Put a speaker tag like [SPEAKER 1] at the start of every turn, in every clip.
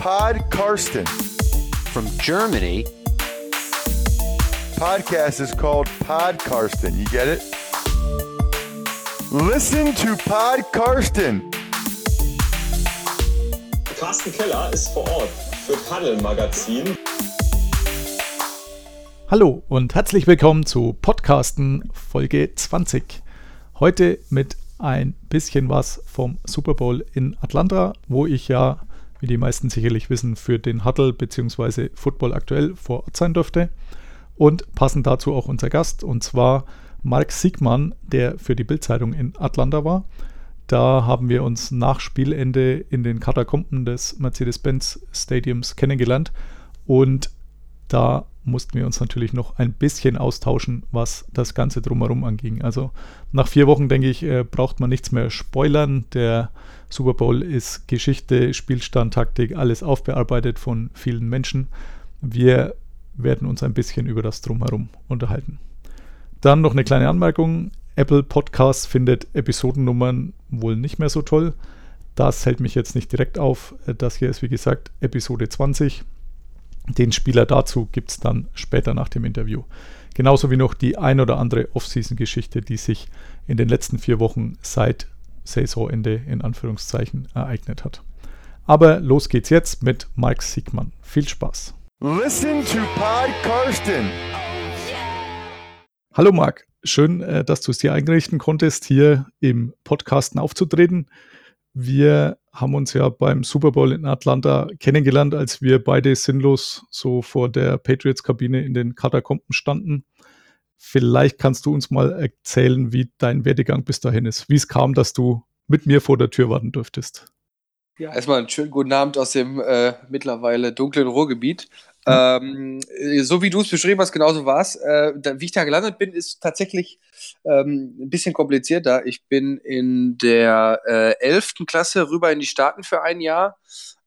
[SPEAKER 1] Pod Karsten.
[SPEAKER 2] From Germany.
[SPEAKER 1] Podcast is called Pod Karsten. You get it? Listen to Pod Karsten.
[SPEAKER 3] Carsten Keller ist vor Ort für Paddel Magazin.
[SPEAKER 4] Hallo und herzlich willkommen zu Podcasten Folge 20. Heute mit ein bisschen was vom Super Bowl in Atlanta, wo ich ja, wie die meisten sicherlich wissen, für den Huddle bzw. Football aktuell vor Ort sein durfte. Und passend dazu auch unser Gast, und zwar Mark Siegmann, der für die Bildzeitung in Atlanta war. Da haben wir uns nach Spielende in den Katakomben des Mercedes-Benz Stadiums kennengelernt und da mussten wir uns natürlich noch ein bisschen austauschen, was das Ganze drumherum anging. Also nach vier Wochen, denke ich, äh, braucht man nichts mehr spoilern. Der Super Bowl ist Geschichte, Spielstand, Taktik, alles aufbearbeitet von vielen Menschen. Wir werden uns ein bisschen über das drumherum unterhalten. Dann noch eine kleine Anmerkung. Apple Podcast findet Episodennummern wohl nicht mehr so toll. Das hält mich jetzt nicht direkt auf. Das hier ist wie gesagt Episode 20. Den Spieler dazu gibt es dann später nach dem Interview. Genauso wie noch die ein oder andere Off-Season-Geschichte, die sich in den letzten vier Wochen seit Saisonende in Anführungszeichen ereignet hat. Aber los geht's jetzt mit Mike Siegmann. Viel Spaß.
[SPEAKER 1] Listen to Pod Karsten.
[SPEAKER 4] Hallo Marc, schön, äh, dass du es dir einrichten konntest, hier im Podcasten aufzutreten. Wir haben uns ja beim Super Bowl in Atlanta kennengelernt, als wir beide sinnlos so vor der Patriots-Kabine in den Katakomben standen. Vielleicht kannst du uns mal erzählen, wie dein Werdegang bis dahin ist, wie es kam, dass du mit mir vor der Tür warten durftest.
[SPEAKER 5] Ja, erstmal einen schönen guten Abend aus dem äh, mittlerweile dunklen Ruhrgebiet. Ähm, so wie du es beschrieben hast, genauso war es. Äh, wie ich da gelandet bin, ist tatsächlich ähm, ein bisschen komplizierter. Ich bin in der äh, 11. Klasse rüber in die Staaten für ein Jahr,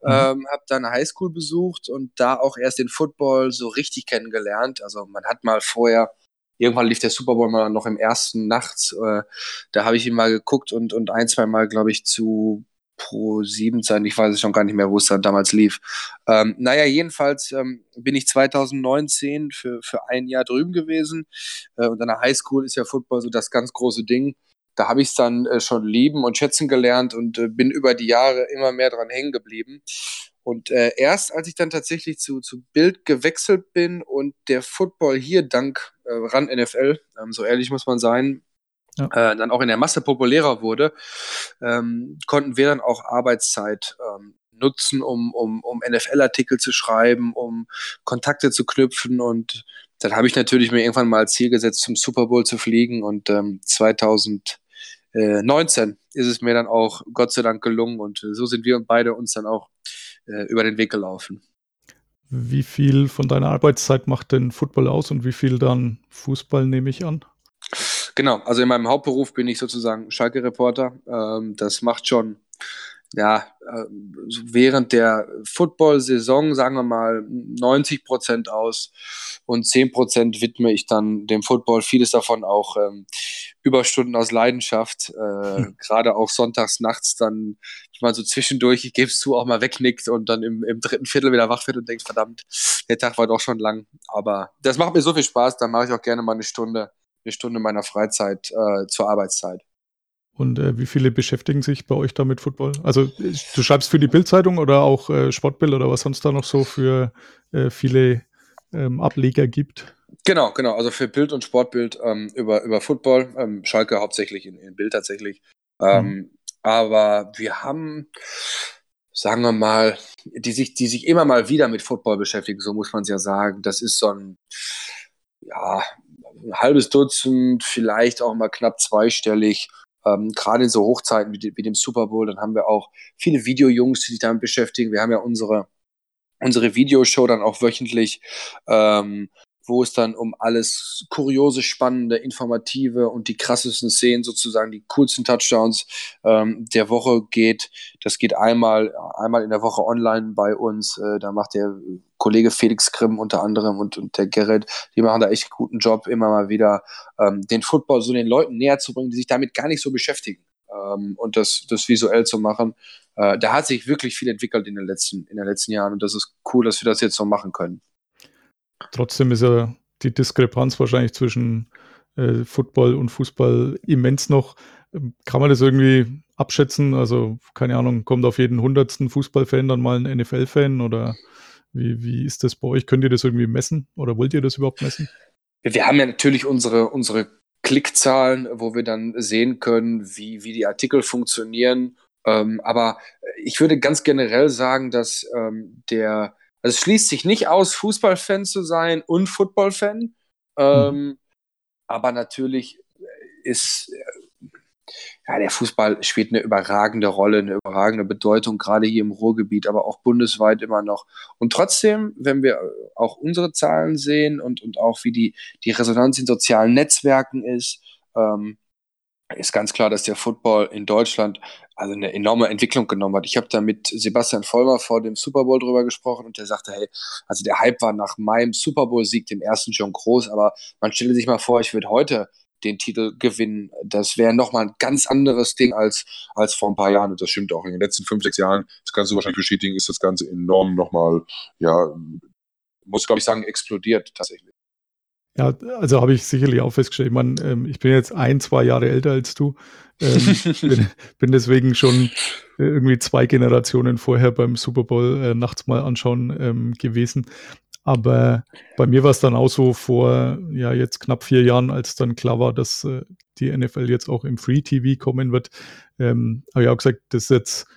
[SPEAKER 5] mhm. ähm, habe dann Highschool besucht und da auch erst den Football so richtig kennengelernt. Also man hat mal vorher irgendwann lief der Super Bowl mal noch im ersten nachts. Äh, da habe ich ihn mal geguckt und, und ein, zwei Mal, glaube ich, zu Pro 7 sein. Ich weiß es schon gar nicht mehr, wo es dann damals lief. Ähm, naja, jedenfalls ähm, bin ich 2019 für, für ein Jahr drüben gewesen. Äh, und an der Highschool ist ja Football so das ganz große Ding. Da habe ich es dann äh, schon lieben und schätzen gelernt und äh, bin über die Jahre immer mehr dran hängen geblieben. Und äh, erst als ich dann tatsächlich zu, zu Bild gewechselt bin und der Football hier dank äh, RAN NFL, ähm, so ehrlich muss man sein, ja. äh, dann auch in der Masse populärer wurde, ähm, konnten wir dann auch Arbeitszeit ähm, nutzen, um, um, um NFL-Artikel zu schreiben, um Kontakte zu knüpfen und dann habe ich natürlich mir irgendwann mal als Ziel gesetzt, zum Super Bowl zu fliegen und ähm, 2019 ist es mir dann auch Gott sei Dank gelungen und so sind wir beide uns dann auch äh, über den Weg gelaufen.
[SPEAKER 4] Wie viel von deiner Arbeitszeit macht denn Football aus und wie viel dann Fußball, nehme ich an?
[SPEAKER 5] Genau, also in meinem Hauptberuf bin ich sozusagen Schalke-Reporter. Ähm, das macht schon, ja, äh, während der Football-Saison, sagen wir mal, 90 Prozent aus und 10 Prozent widme ich dann dem Football. Vieles davon auch ähm, Überstunden aus Leidenschaft, äh, hm. gerade auch sonntags nachts dann, ich mal so zwischendurch, ich gebe es zu, auch mal wegnickt und dann im, im dritten Viertel wieder wach wird und denkt, verdammt, der Tag war doch schon lang. Aber das macht mir so viel Spaß, da mache ich auch gerne mal eine Stunde eine Stunde meiner Freizeit äh, zur Arbeitszeit.
[SPEAKER 4] Und äh, wie viele beschäftigen sich bei euch da mit Football? Also du schreibst für die Bildzeitung oder auch äh, Sportbild oder was sonst da noch so für äh, viele ähm, Ableger gibt?
[SPEAKER 5] Genau, genau. Also für Bild und Sportbild ähm, über, über Football, ähm, Schalke hauptsächlich in, in Bild tatsächlich. Ähm, mhm. Aber wir haben, sagen wir mal, die sich, die sich immer mal wieder mit Football beschäftigen, so muss man es ja sagen. Das ist so ein, ja, ein halbes Dutzend, vielleicht auch mal knapp zweistellig. Ähm, Gerade in so Hochzeiten wie, wie, dem Super Bowl, dann haben wir auch viele Videojungs, die sich damit beschäftigen. Wir haben ja unsere, unsere Videoshow dann auch wöchentlich, ähm, wo es dann um alles kuriose, spannende, informative und die krassesten Szenen, sozusagen die coolsten Touchdowns ähm, der Woche geht. Das geht einmal, einmal in der Woche online bei uns. Äh, da macht der Kollege Felix Grimm unter anderem und, und der Gerrit, die machen da echt guten Job, immer mal wieder ähm, den Football so den Leuten näher zu bringen, die sich damit gar nicht so beschäftigen. Ähm, und das, das visuell zu machen. äh, da hat sich wirklich viel entwickelt in den letzten, in den letzten Jahren und das ist cool, dass wir das jetzt so machen können.
[SPEAKER 4] Trotzdem ist ja die Diskrepanz wahrscheinlich zwischen äh, Football und Fußball immens noch. Kann man das irgendwie abschätzen? Also, keine Ahnung, kommt auf jeden hundertsten Fußballfan dann mal ein NFL-Fan oder wie, wie ist das bei euch? Könnt ihr das irgendwie messen oder wollt ihr das überhaupt messen?
[SPEAKER 5] Wir haben ja natürlich unsere, unsere Klickzahlen, wo wir dann sehen können, wie, wie die Artikel funktionieren. Ähm, aber ich würde ganz generell sagen, dass ähm, der, also es schließt sich nicht aus, Fußballfan zu sein und Footballfan. Ähm, mhm. Aber natürlich ist ja, der Fußball spielt eine überragende Rolle, eine überragende Bedeutung, gerade hier im Ruhrgebiet, aber auch bundesweit immer noch. Und trotzdem, wenn wir auch unsere Zahlen sehen und, und auch wie die, die Resonanz in sozialen Netzwerken ist, ähm, ist ganz klar, dass der Football in Deutschland also eine enorme Entwicklung genommen hat. Ich habe da mit Sebastian Vollmer vor dem Super Bowl drüber gesprochen und der sagte, hey, also der Hype war nach meinem Super Bowl-Sieg, dem ersten schon groß, aber man stelle sich mal vor, ich würde heute den Titel gewinnen. Das wäre nochmal ein ganz anderes Ding als, als vor ein paar Jahren. Und das stimmt auch. In den letzten fünf, sechs Jahren, das kannst du wahrscheinlich bestätigen, ist das Ganze enorm nochmal, ja, muss, glaube ich, sagen, explodiert tatsächlich.
[SPEAKER 4] Ja, also habe ich sicherlich auch festgestellt. Ich meine, ähm, ich bin jetzt ein, zwei Jahre älter als du. Ähm, bin, bin, deswegen schon äh, irgendwie zwei Generationen vorher beim Super Bowl äh, nachts mal anschauen ähm, gewesen. Aber bei mir war es dann auch so vor, ja, jetzt knapp vier Jahren, als dann klar war, dass äh, die NFL jetzt auch im Free TV kommen wird, ähm, habe ich auch gesagt, das ist jetzt,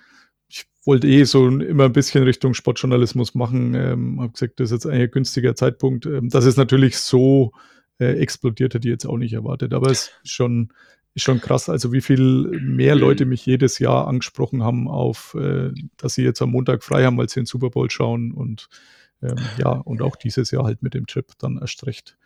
[SPEAKER 4] wollte eh so immer ein bisschen Richtung Sportjournalismus machen, ähm, habe gesagt, das ist jetzt ein günstiger Zeitpunkt. Ähm, dass es natürlich so äh, explodiert, hätte ich jetzt auch nicht erwartet, aber es ist schon, ist schon krass, also wie viel mehr Leute mich jedes Jahr angesprochen haben auf, äh, dass sie jetzt am Montag frei haben, weil sie den Super Bowl schauen und ähm, ja, und auch dieses Jahr halt mit dem Chip dann erst recht.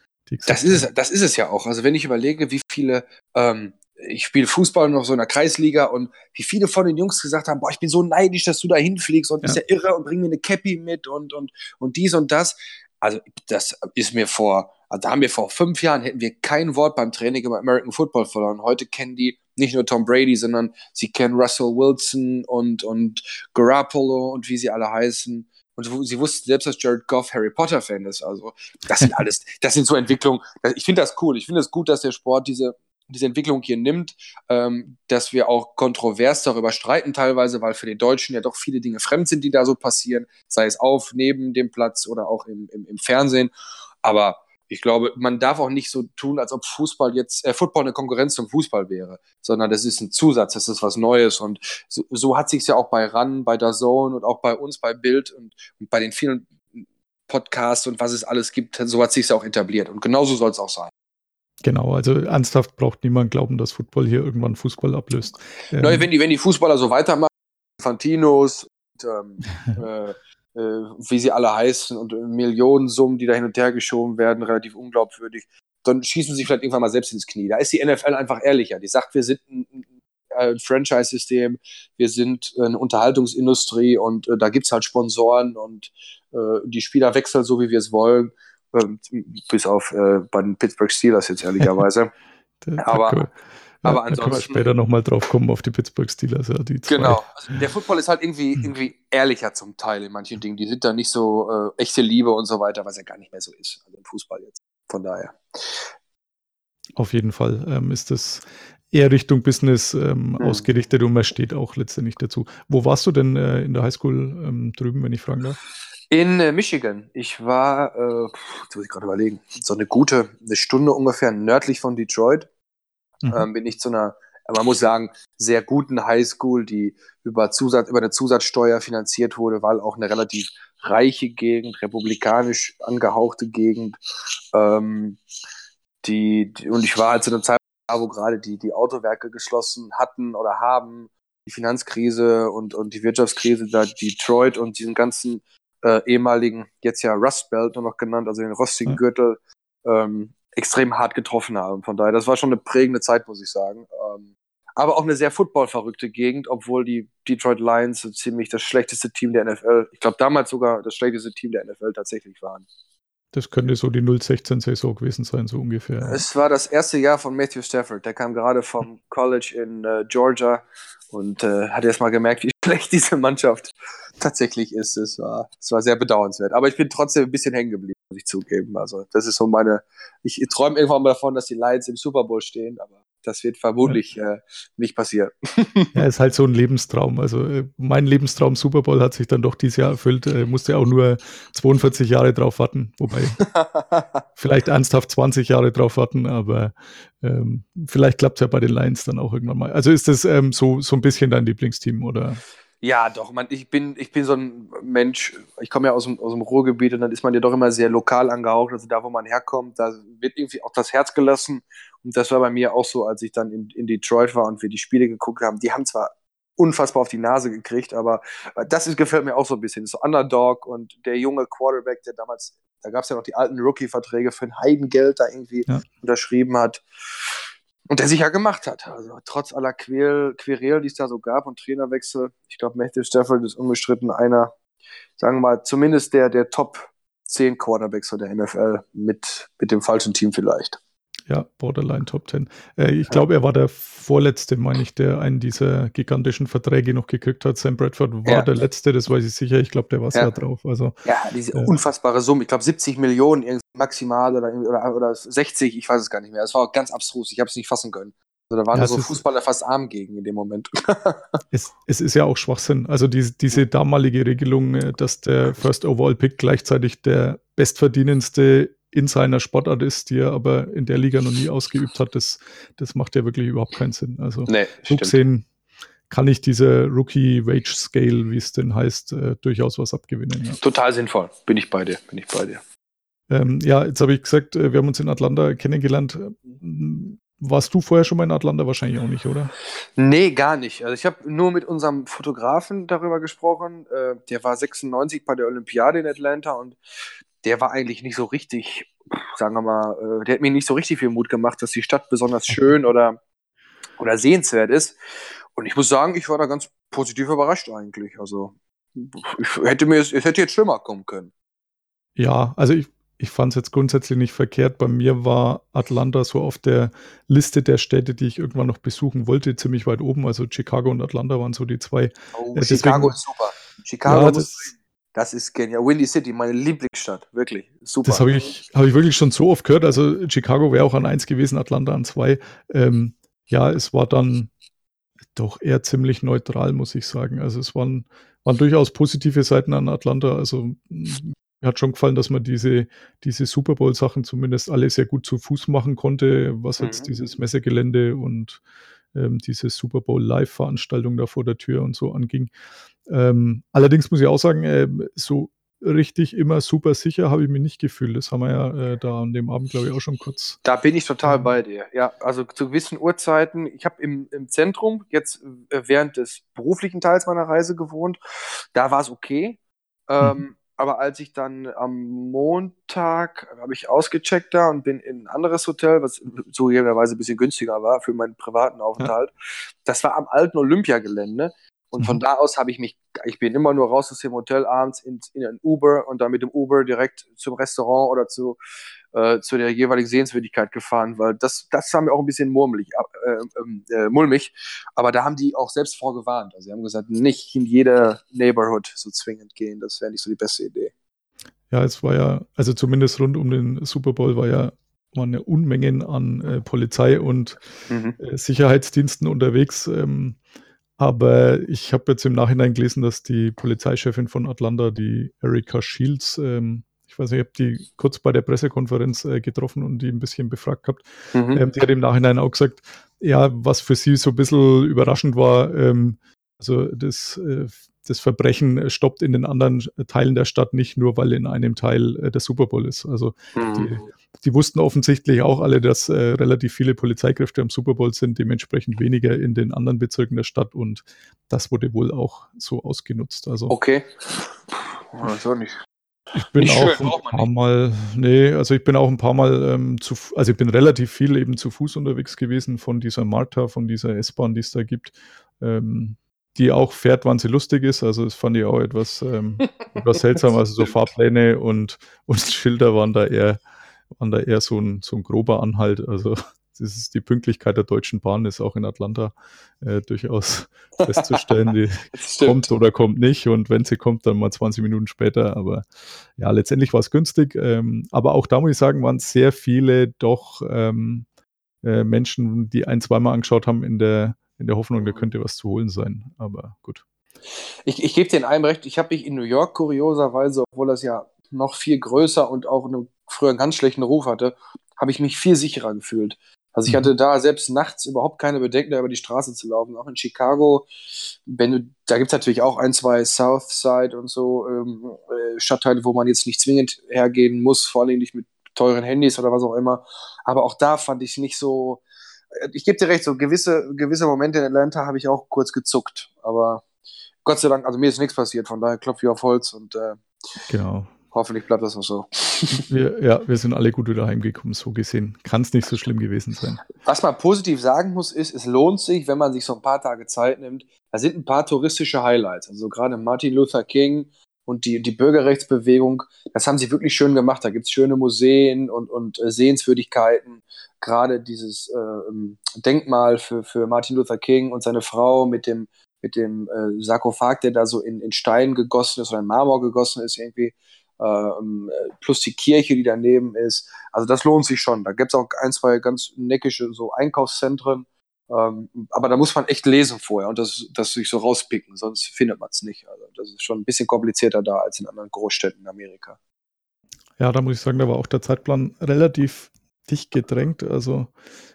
[SPEAKER 5] Das ist, es, das ist es ja auch. Also wenn ich überlege, wie viele, ähm, ich spiele Fußball noch so in der Kreisliga und wie viele von den Jungs gesagt haben, boah, ich bin so neidisch, dass du da hinfliegst und ja. bist ja irre und bring mir eine Cappy mit und, und, und dies und das. Also das ist mir vor, also da haben wir vor fünf Jahren, hätten wir kein Wort beim Training über American Football verloren. Heute kennen die nicht nur Tom Brady, sondern sie kennen Russell Wilson und, und Garoppolo und wie sie alle heißen. Und sie wussten selbst, dass Jared Goff Harry Potter-Fan ist. Also, das sind alles, das sind so Entwicklungen. Ich finde das cool. Ich finde es gut, dass der Sport diese, diese Entwicklung hier nimmt, ähm, dass wir auch kontrovers darüber streiten teilweise, weil für den Deutschen ja doch viele Dinge fremd sind, die da so passieren, sei es auf, neben dem Platz oder auch im, im, im Fernsehen. Aber ich glaube, man darf auch nicht so tun, als ob Fußball jetzt, äh, Football eine Konkurrenz zum Fußball wäre, sondern das ist ein Zusatz, das ist was Neues. Und so, so hat sich ja auch bei RAN, bei der Zone und auch bei uns, bei Bild und, und bei den vielen Podcasts und was es alles gibt, so hat sich ja auch etabliert. Und genauso soll es auch sein.
[SPEAKER 4] Genau, also ernsthaft braucht niemand glauben, dass Football hier irgendwann Fußball ablöst.
[SPEAKER 5] Ähm, Nein, wenn die, wenn die Fußballer so weitermachen, Fantinos, und, ähm, äh, äh, wie sie alle heißen und Millionensummen, die da hin und her geschoben werden, relativ unglaubwürdig, dann schießen sie vielleicht irgendwann mal selbst ins Knie. Da ist die NFL einfach ehrlicher. Die sagt, wir sind ein, ein Franchise-System, wir sind eine Unterhaltungsindustrie und äh, da gibt es halt Sponsoren und äh, die Spieler wechseln so, wie wir es wollen. Ähm, bis auf äh, bei den Pittsburgh Steelers jetzt ehrlicherweise. Aber aber ansonsten. Da können wir
[SPEAKER 4] später nochmal drauf kommen auf die Pittsburgh Steelers. Ja, die
[SPEAKER 5] zwei. Genau. Also der Football ist halt irgendwie, hm. irgendwie ehrlicher zum Teil in manchen Dingen. Die sind da nicht so äh, echte Liebe und so weiter, was ja gar nicht mehr so ist. Also im Fußball jetzt. Von daher.
[SPEAKER 4] Auf jeden Fall ähm, ist das eher Richtung Business ähm, hm. ausgerichtet und man steht auch letztendlich dazu. Wo warst du denn äh, in der Highschool ähm, drüben, wenn ich fragen darf?
[SPEAKER 5] In äh, Michigan. Ich war, äh, jetzt muss ich gerade überlegen, so eine gute, eine Stunde ungefähr nördlich von Detroit mhm. ähm, bin ich zu einer, man muss sagen, sehr guten Highschool, die über, Zusatz, über eine Zusatzsteuer finanziert wurde, weil auch eine relativ reiche Gegend, republikanisch angehauchte Gegend. Ähm, die, die, und ich war halt zu einer Zeit, wo gerade die, die Autowerke geschlossen hatten oder haben, die Finanzkrise und, und die Wirtschaftskrise, da Detroit und diesen ganzen äh, ehemaligen, jetzt ja Rust Belt nur noch genannt, also den rostigen Gürtel, ähm, extrem hart getroffen haben. Von daher, das war schon eine prägende Zeit, muss ich sagen. Ähm, aber auch eine sehr footballverrückte Gegend, obwohl die Detroit Lions so ziemlich das schlechteste Team der NFL, ich glaube damals sogar das schlechteste Team der NFL tatsächlich waren.
[SPEAKER 4] Das könnte so die 016-Saison gewesen sein, so ungefähr.
[SPEAKER 5] Es war das erste Jahr von Matthew Stafford. Der kam gerade vom College in äh, Georgia und äh, hat erst mal gemerkt, wie schlecht diese Mannschaft tatsächlich ist. Es war, es war sehr bedauernswert. Aber ich bin trotzdem ein bisschen hängen geblieben, muss ich zugeben. Also, das ist so meine. Ich träume irgendwann mal davon, dass die Lions im Super Bowl stehen, aber das wird vermutlich äh, nicht passieren.
[SPEAKER 4] Ja, ist halt so ein Lebenstraum. Also äh, mein Lebenstraum Super Bowl hat sich dann doch dieses Jahr erfüllt. Äh, musste auch nur 42 Jahre drauf warten, wobei vielleicht ernsthaft 20 Jahre drauf warten, aber ähm, vielleicht klappt es ja bei den Lions dann auch irgendwann mal. Also ist das ähm, so, so ein bisschen dein Lieblingsteam oder?
[SPEAKER 5] Ja, doch, man, ich bin, ich bin so ein Mensch, ich komme ja aus dem, aus dem Ruhrgebiet und dann ist man ja doch immer sehr lokal angehaucht. Also da, wo man herkommt, da wird irgendwie auch das Herz gelassen. Und das war bei mir auch so, als ich dann in, in Detroit war und wir die Spiele geguckt haben. Die haben zwar unfassbar auf die Nase gekriegt, aber äh, das ist, gefällt mir auch so ein bisschen. So Underdog und der junge Quarterback, der damals, da gab es ja noch die alten Rookie-Verträge für ein Heidengeld da irgendwie
[SPEAKER 4] Ja.
[SPEAKER 5] unterschrieben hat. Und der sich ja gemacht hat. Also trotz aller Querel, Querel, die es da so gab und Trainerwechsel. Ich glaube, Matthew Stafford ist unbestritten einer, sagen wir mal, zumindest der, der Top 10 Quarterbacks von der NFL mit, mit dem falschen Team vielleicht.
[SPEAKER 4] Ja, Borderline Top 10. Äh, ich glaube, er war der vorletzte, meine ich, der einen dieser gigantischen Verträge noch gekriegt hat. Sam Bradford war
[SPEAKER 5] Ja.
[SPEAKER 4] der letzte, das weiß ich sicher. Ich glaube, der war sehr
[SPEAKER 5] Ja.
[SPEAKER 4] drauf. Also
[SPEAKER 5] Ja, diese
[SPEAKER 4] Ja.
[SPEAKER 5] unfassbare Summe. Ich glaube 70 Millionen irgendwie maximal oder, oder, oder 60, ich weiß es gar nicht mehr. Es war auch ganz abstrus. Ich habe es nicht fassen können. Also da waren
[SPEAKER 4] Ja,
[SPEAKER 5] so
[SPEAKER 4] es
[SPEAKER 5] Fußballer fast arm gegen in dem Moment.
[SPEAKER 4] es, es ist ja auch Schwachsinn. Also die, diese damalige Regelung, äh, dass der First Overall Pick gleichzeitig der bestverdienendste in seiner Sportart ist, die er aber in der Liga noch nie ausgeübt hat, das, das macht ja wirklich überhaupt keinen Sinn. Also
[SPEAKER 5] nee,
[SPEAKER 4] so gesehen kann ich diese Rookie Wage Scale, wie es denn heißt, äh, durchaus was abgewinnen. Ja.
[SPEAKER 5] Total sinnvoll. Bin ich bei dir. Bin ich bei dir.
[SPEAKER 4] Ähm, ja, jetzt habe ich gesagt, äh, wir haben uns in Atlanta kennengelernt. Ähm, Warst du vorher schon mal in Atlanta? Wahrscheinlich auch nicht, oder?
[SPEAKER 5] Nee, gar nicht. Also ich habe nur mit unserem Fotografen darüber gesprochen. Äh, der war 96 bei der Olympiade in Atlanta und der war eigentlich nicht so richtig, sagen wir mal, äh, der hat mir nicht so richtig viel Mut gemacht, dass die Stadt besonders schön oder, oder sehenswert ist. Und ich muss sagen, ich war da ganz positiv überrascht eigentlich. Also ich hätte mir es, hätte jetzt schlimmer kommen können.
[SPEAKER 4] Ja, also ich, ich fand es jetzt grundsätzlich nicht verkehrt. Bei mir war Atlanta so auf der Liste der Städte, die ich irgendwann noch besuchen wollte, ziemlich weit oben. Also Chicago und Atlanta waren so die zwei.
[SPEAKER 5] Oh, Chicago
[SPEAKER 4] deswegen-
[SPEAKER 5] ist super. Chicago,
[SPEAKER 4] Ja, das,
[SPEAKER 5] das ist genial. Windy City, meine Lieblingsstadt, wirklich super.
[SPEAKER 4] das habe ich, hab ich wirklich schon so oft gehört. Also Chicago wäre auch an eins gewesen, Atlanta an zwei. Ähm, ja, es war dann doch eher ziemlich neutral, muss ich sagen. Also es waren, waren durchaus positive Seiten an Atlanta. Also mir hat schon gefallen, dass man diese, diese Super Bowl-Sachen zumindest alle sehr gut zu Fuß machen konnte, was jetzt
[SPEAKER 5] Mhm.
[SPEAKER 4] dieses Messegelände und ähm, diese Super Bowl Live-Veranstaltung da vor der Tür und so anging. Ähm, allerdings muss ich auch sagen, ähm, so richtig immer super sicher habe ich mich nicht gefühlt. Das haben wir ja äh, da an dem Abend, glaube ich, auch schon kurz.
[SPEAKER 5] Da bin ich total
[SPEAKER 4] Mhm.
[SPEAKER 5] bei dir. Ja, also zu gewissen Uhrzeiten. Ich habe im, im Zentrum jetzt äh, während des beruflichen Teils meiner Reise gewohnt. Da war es okay. Ähm, aber als ich dann am Montag habe ich ausgecheckt da und bin in ein anderes Hotel, was zugegebenerweise ein bisschen günstiger war für meinen privaten Aufenthalt. Das war am alten Olympiagelände. Und von
[SPEAKER 4] Mhm.
[SPEAKER 5] da aus habe ich mich, ich bin immer nur raus aus dem Hotel abends in, in ein Uber und dann mit dem Uber direkt zum Restaurant oder zu, äh, zu der jeweiligen Sehenswürdigkeit gefahren, weil das, das war mir auch ein bisschen murmelig, äh, äh, mulmig. Aber da haben die auch selbst vorgewarnt. Also sie haben gesagt, nicht in jede Neighborhood so zwingend gehen. Das wäre nicht so die beste Idee.
[SPEAKER 4] Ja, es war ja, also zumindest rund um den Super Bowl war ja, waren ja Unmengen an äh, Polizei und
[SPEAKER 5] Mhm.
[SPEAKER 4] äh, Sicherheitsdiensten unterwegs. Ähm, aber ich habe jetzt im Nachhinein gelesen, dass die Polizeichefin von Atlanta, die Erika Shields, ähm, ich weiß nicht, ich habe die kurz bei der Pressekonferenz äh, getroffen und die ein bisschen befragt gehabt.
[SPEAKER 5] Mhm.
[SPEAKER 4] Ähm, die hat im Nachhinein auch gesagt, ja, was für sie so ein bisschen überraschend war, ähm, also das, äh, das Verbrechen stoppt in den anderen Teilen der Stadt nicht nur, weil in einem Teil äh, der Super Bowl ist. Also die, die wussten offensichtlich auch alle, dass äh, relativ viele Polizeikräfte am Super Bowl sind, dementsprechend weniger in den anderen Bezirken der Stadt und das wurde wohl auch so ausgenutzt. Also
[SPEAKER 5] Okay. Das auch nicht.
[SPEAKER 4] ich bin
[SPEAKER 5] Nicht
[SPEAKER 4] auch ein paar Mal, nee, also ich bin auch ein paar Mal ähm, zu, also ich bin relativ viel eben zu Fuß unterwegs gewesen von dieser Marta, von dieser S-Bahn, die es da gibt. Ähm, die auch fährt, wann sie lustig ist. Also das fand ich auch etwas, ähm, etwas seltsam. Also so Fahrpläne und, und Schilder waren da eher, waren da eher so ein, so ein grober Anhalt. Also das ist die Pünktlichkeit der Deutschen Bahn ist auch in Atlanta äh, durchaus festzustellen. Die kommt oder kommt nicht und wenn sie kommt, dann mal 20 Minuten später. Aber ja, letztendlich war es günstig. Ähm, aber auch da muss ich sagen, waren sehr viele doch ähm, äh, Menschen, die ein, zweimal angeschaut haben in der, in der Hoffnung, da könnte was zu holen sein. Aber gut.
[SPEAKER 5] Ich, ich gebe dir in einem recht, ich habe mich in New York kurioserweise, obwohl das ja noch viel größer und auch einen früher einen ganz schlechten Ruf hatte, habe ich mich viel sicherer gefühlt. Also ich mhm. hatte da selbst nachts überhaupt keine Bedenken, da über die Straße zu laufen. Auch in Chicago, wenn du, da gibt es natürlich auch ein, zwei Southside und so ähm, äh, Stadtteile, wo man jetzt nicht zwingend hergehen muss, vor allem nicht mit teuren Handys oder was auch immer. Aber auch da fand ich nicht so. Ich gebe dir recht, so gewisse, gewisse Momente in Atlanta habe ich auch kurz gezuckt. Aber Gott sei Dank, also mir ist nichts passiert, von daher klopfe ich auf Holz und äh,
[SPEAKER 4] genau.
[SPEAKER 5] Hoffentlich bleibt das auch so.
[SPEAKER 4] Wir, ja, wir sind alle gut wieder heimgekommen, so gesehen. Kann es nicht so schlimm gewesen sein.
[SPEAKER 5] Was man positiv sagen muss, ist, es lohnt sich, wenn man sich so ein paar Tage Zeit nimmt. Da sind ein paar touristische Highlights. Also gerade Martin Luther King und die, die Bürgerrechtsbewegung, das haben sie wirklich schön gemacht. Da gibt es schöne Museen und, und äh, Sehenswürdigkeiten. Gerade dieses äh, Denkmal für, für Martin Luther King und seine Frau mit dem, mit dem äh, Sarkophag, der da so in, in Stein gegossen ist oder in Marmor gegossen ist, irgendwie ähm, plus die Kirche, die daneben ist. Also das lohnt sich schon. Da gibt es auch ein, zwei ganz neckische so Einkaufszentren. Ähm, aber da muss man echt lesen vorher und das, das sich so rauspicken, sonst findet man es nicht. Also das ist schon ein bisschen komplizierter da als in anderen Großstädten in Amerika.
[SPEAKER 4] Ja, da muss ich sagen, da war auch der Zeitplan relativ dicht gedrängt. Also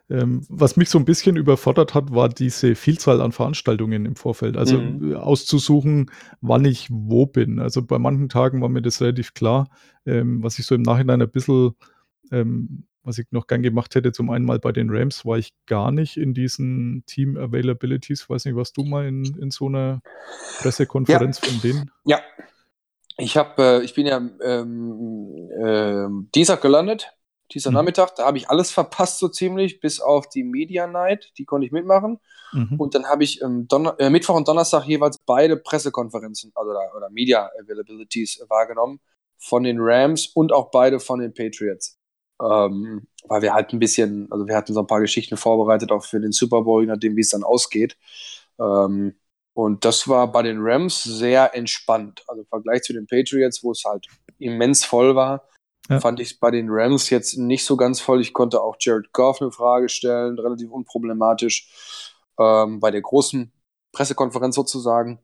[SPEAKER 4] ähm, was mich so ein bisschen überfordert hat, war diese Vielzahl an Veranstaltungen im Vorfeld. Also mhm. Äh, auszusuchen, wann ich wo bin. Also bei manchen Tagen war mir das relativ klar. Ähm, was ich so im Nachhinein ein bisschen, ähm, was ich noch gern gemacht hätte, zum einen mal bei den Rams war ich gar nicht in diesen Team Availabilities. Weiß nicht, was du mal in, in so einer Pressekonferenz ja. von denen?
[SPEAKER 5] Ja. Ich habe, äh, ich bin ja ähm, äh, Dienstag gelandet dieser mhm. Nachmittag, da habe ich alles verpasst so ziemlich, bis auf die Media Night, die konnte ich mitmachen. Mhm. Und dann habe ich ähm, äh, Mittwoch und Donnerstag jeweils beide Pressekonferenzen also, oder, oder Media Availabilities wahrgenommen von den Rams und auch beide von den Patriots. Ähm, weil wir halt ein bisschen, also wir hatten so ein paar Geschichten vorbereitet, auch für den Super Bowl, je nachdem, wie es dann ausgeht. Ähm, und das war bei den Rams sehr entspannt. Also im Vergleich zu den Patriots, wo es halt immens voll war, ja. Fand ich bei den Rams jetzt nicht so ganz voll. Ich konnte auch Jared Goff eine Frage stellen, relativ unproblematisch. Ähm, bei der großen Pressekonferenz sozusagen.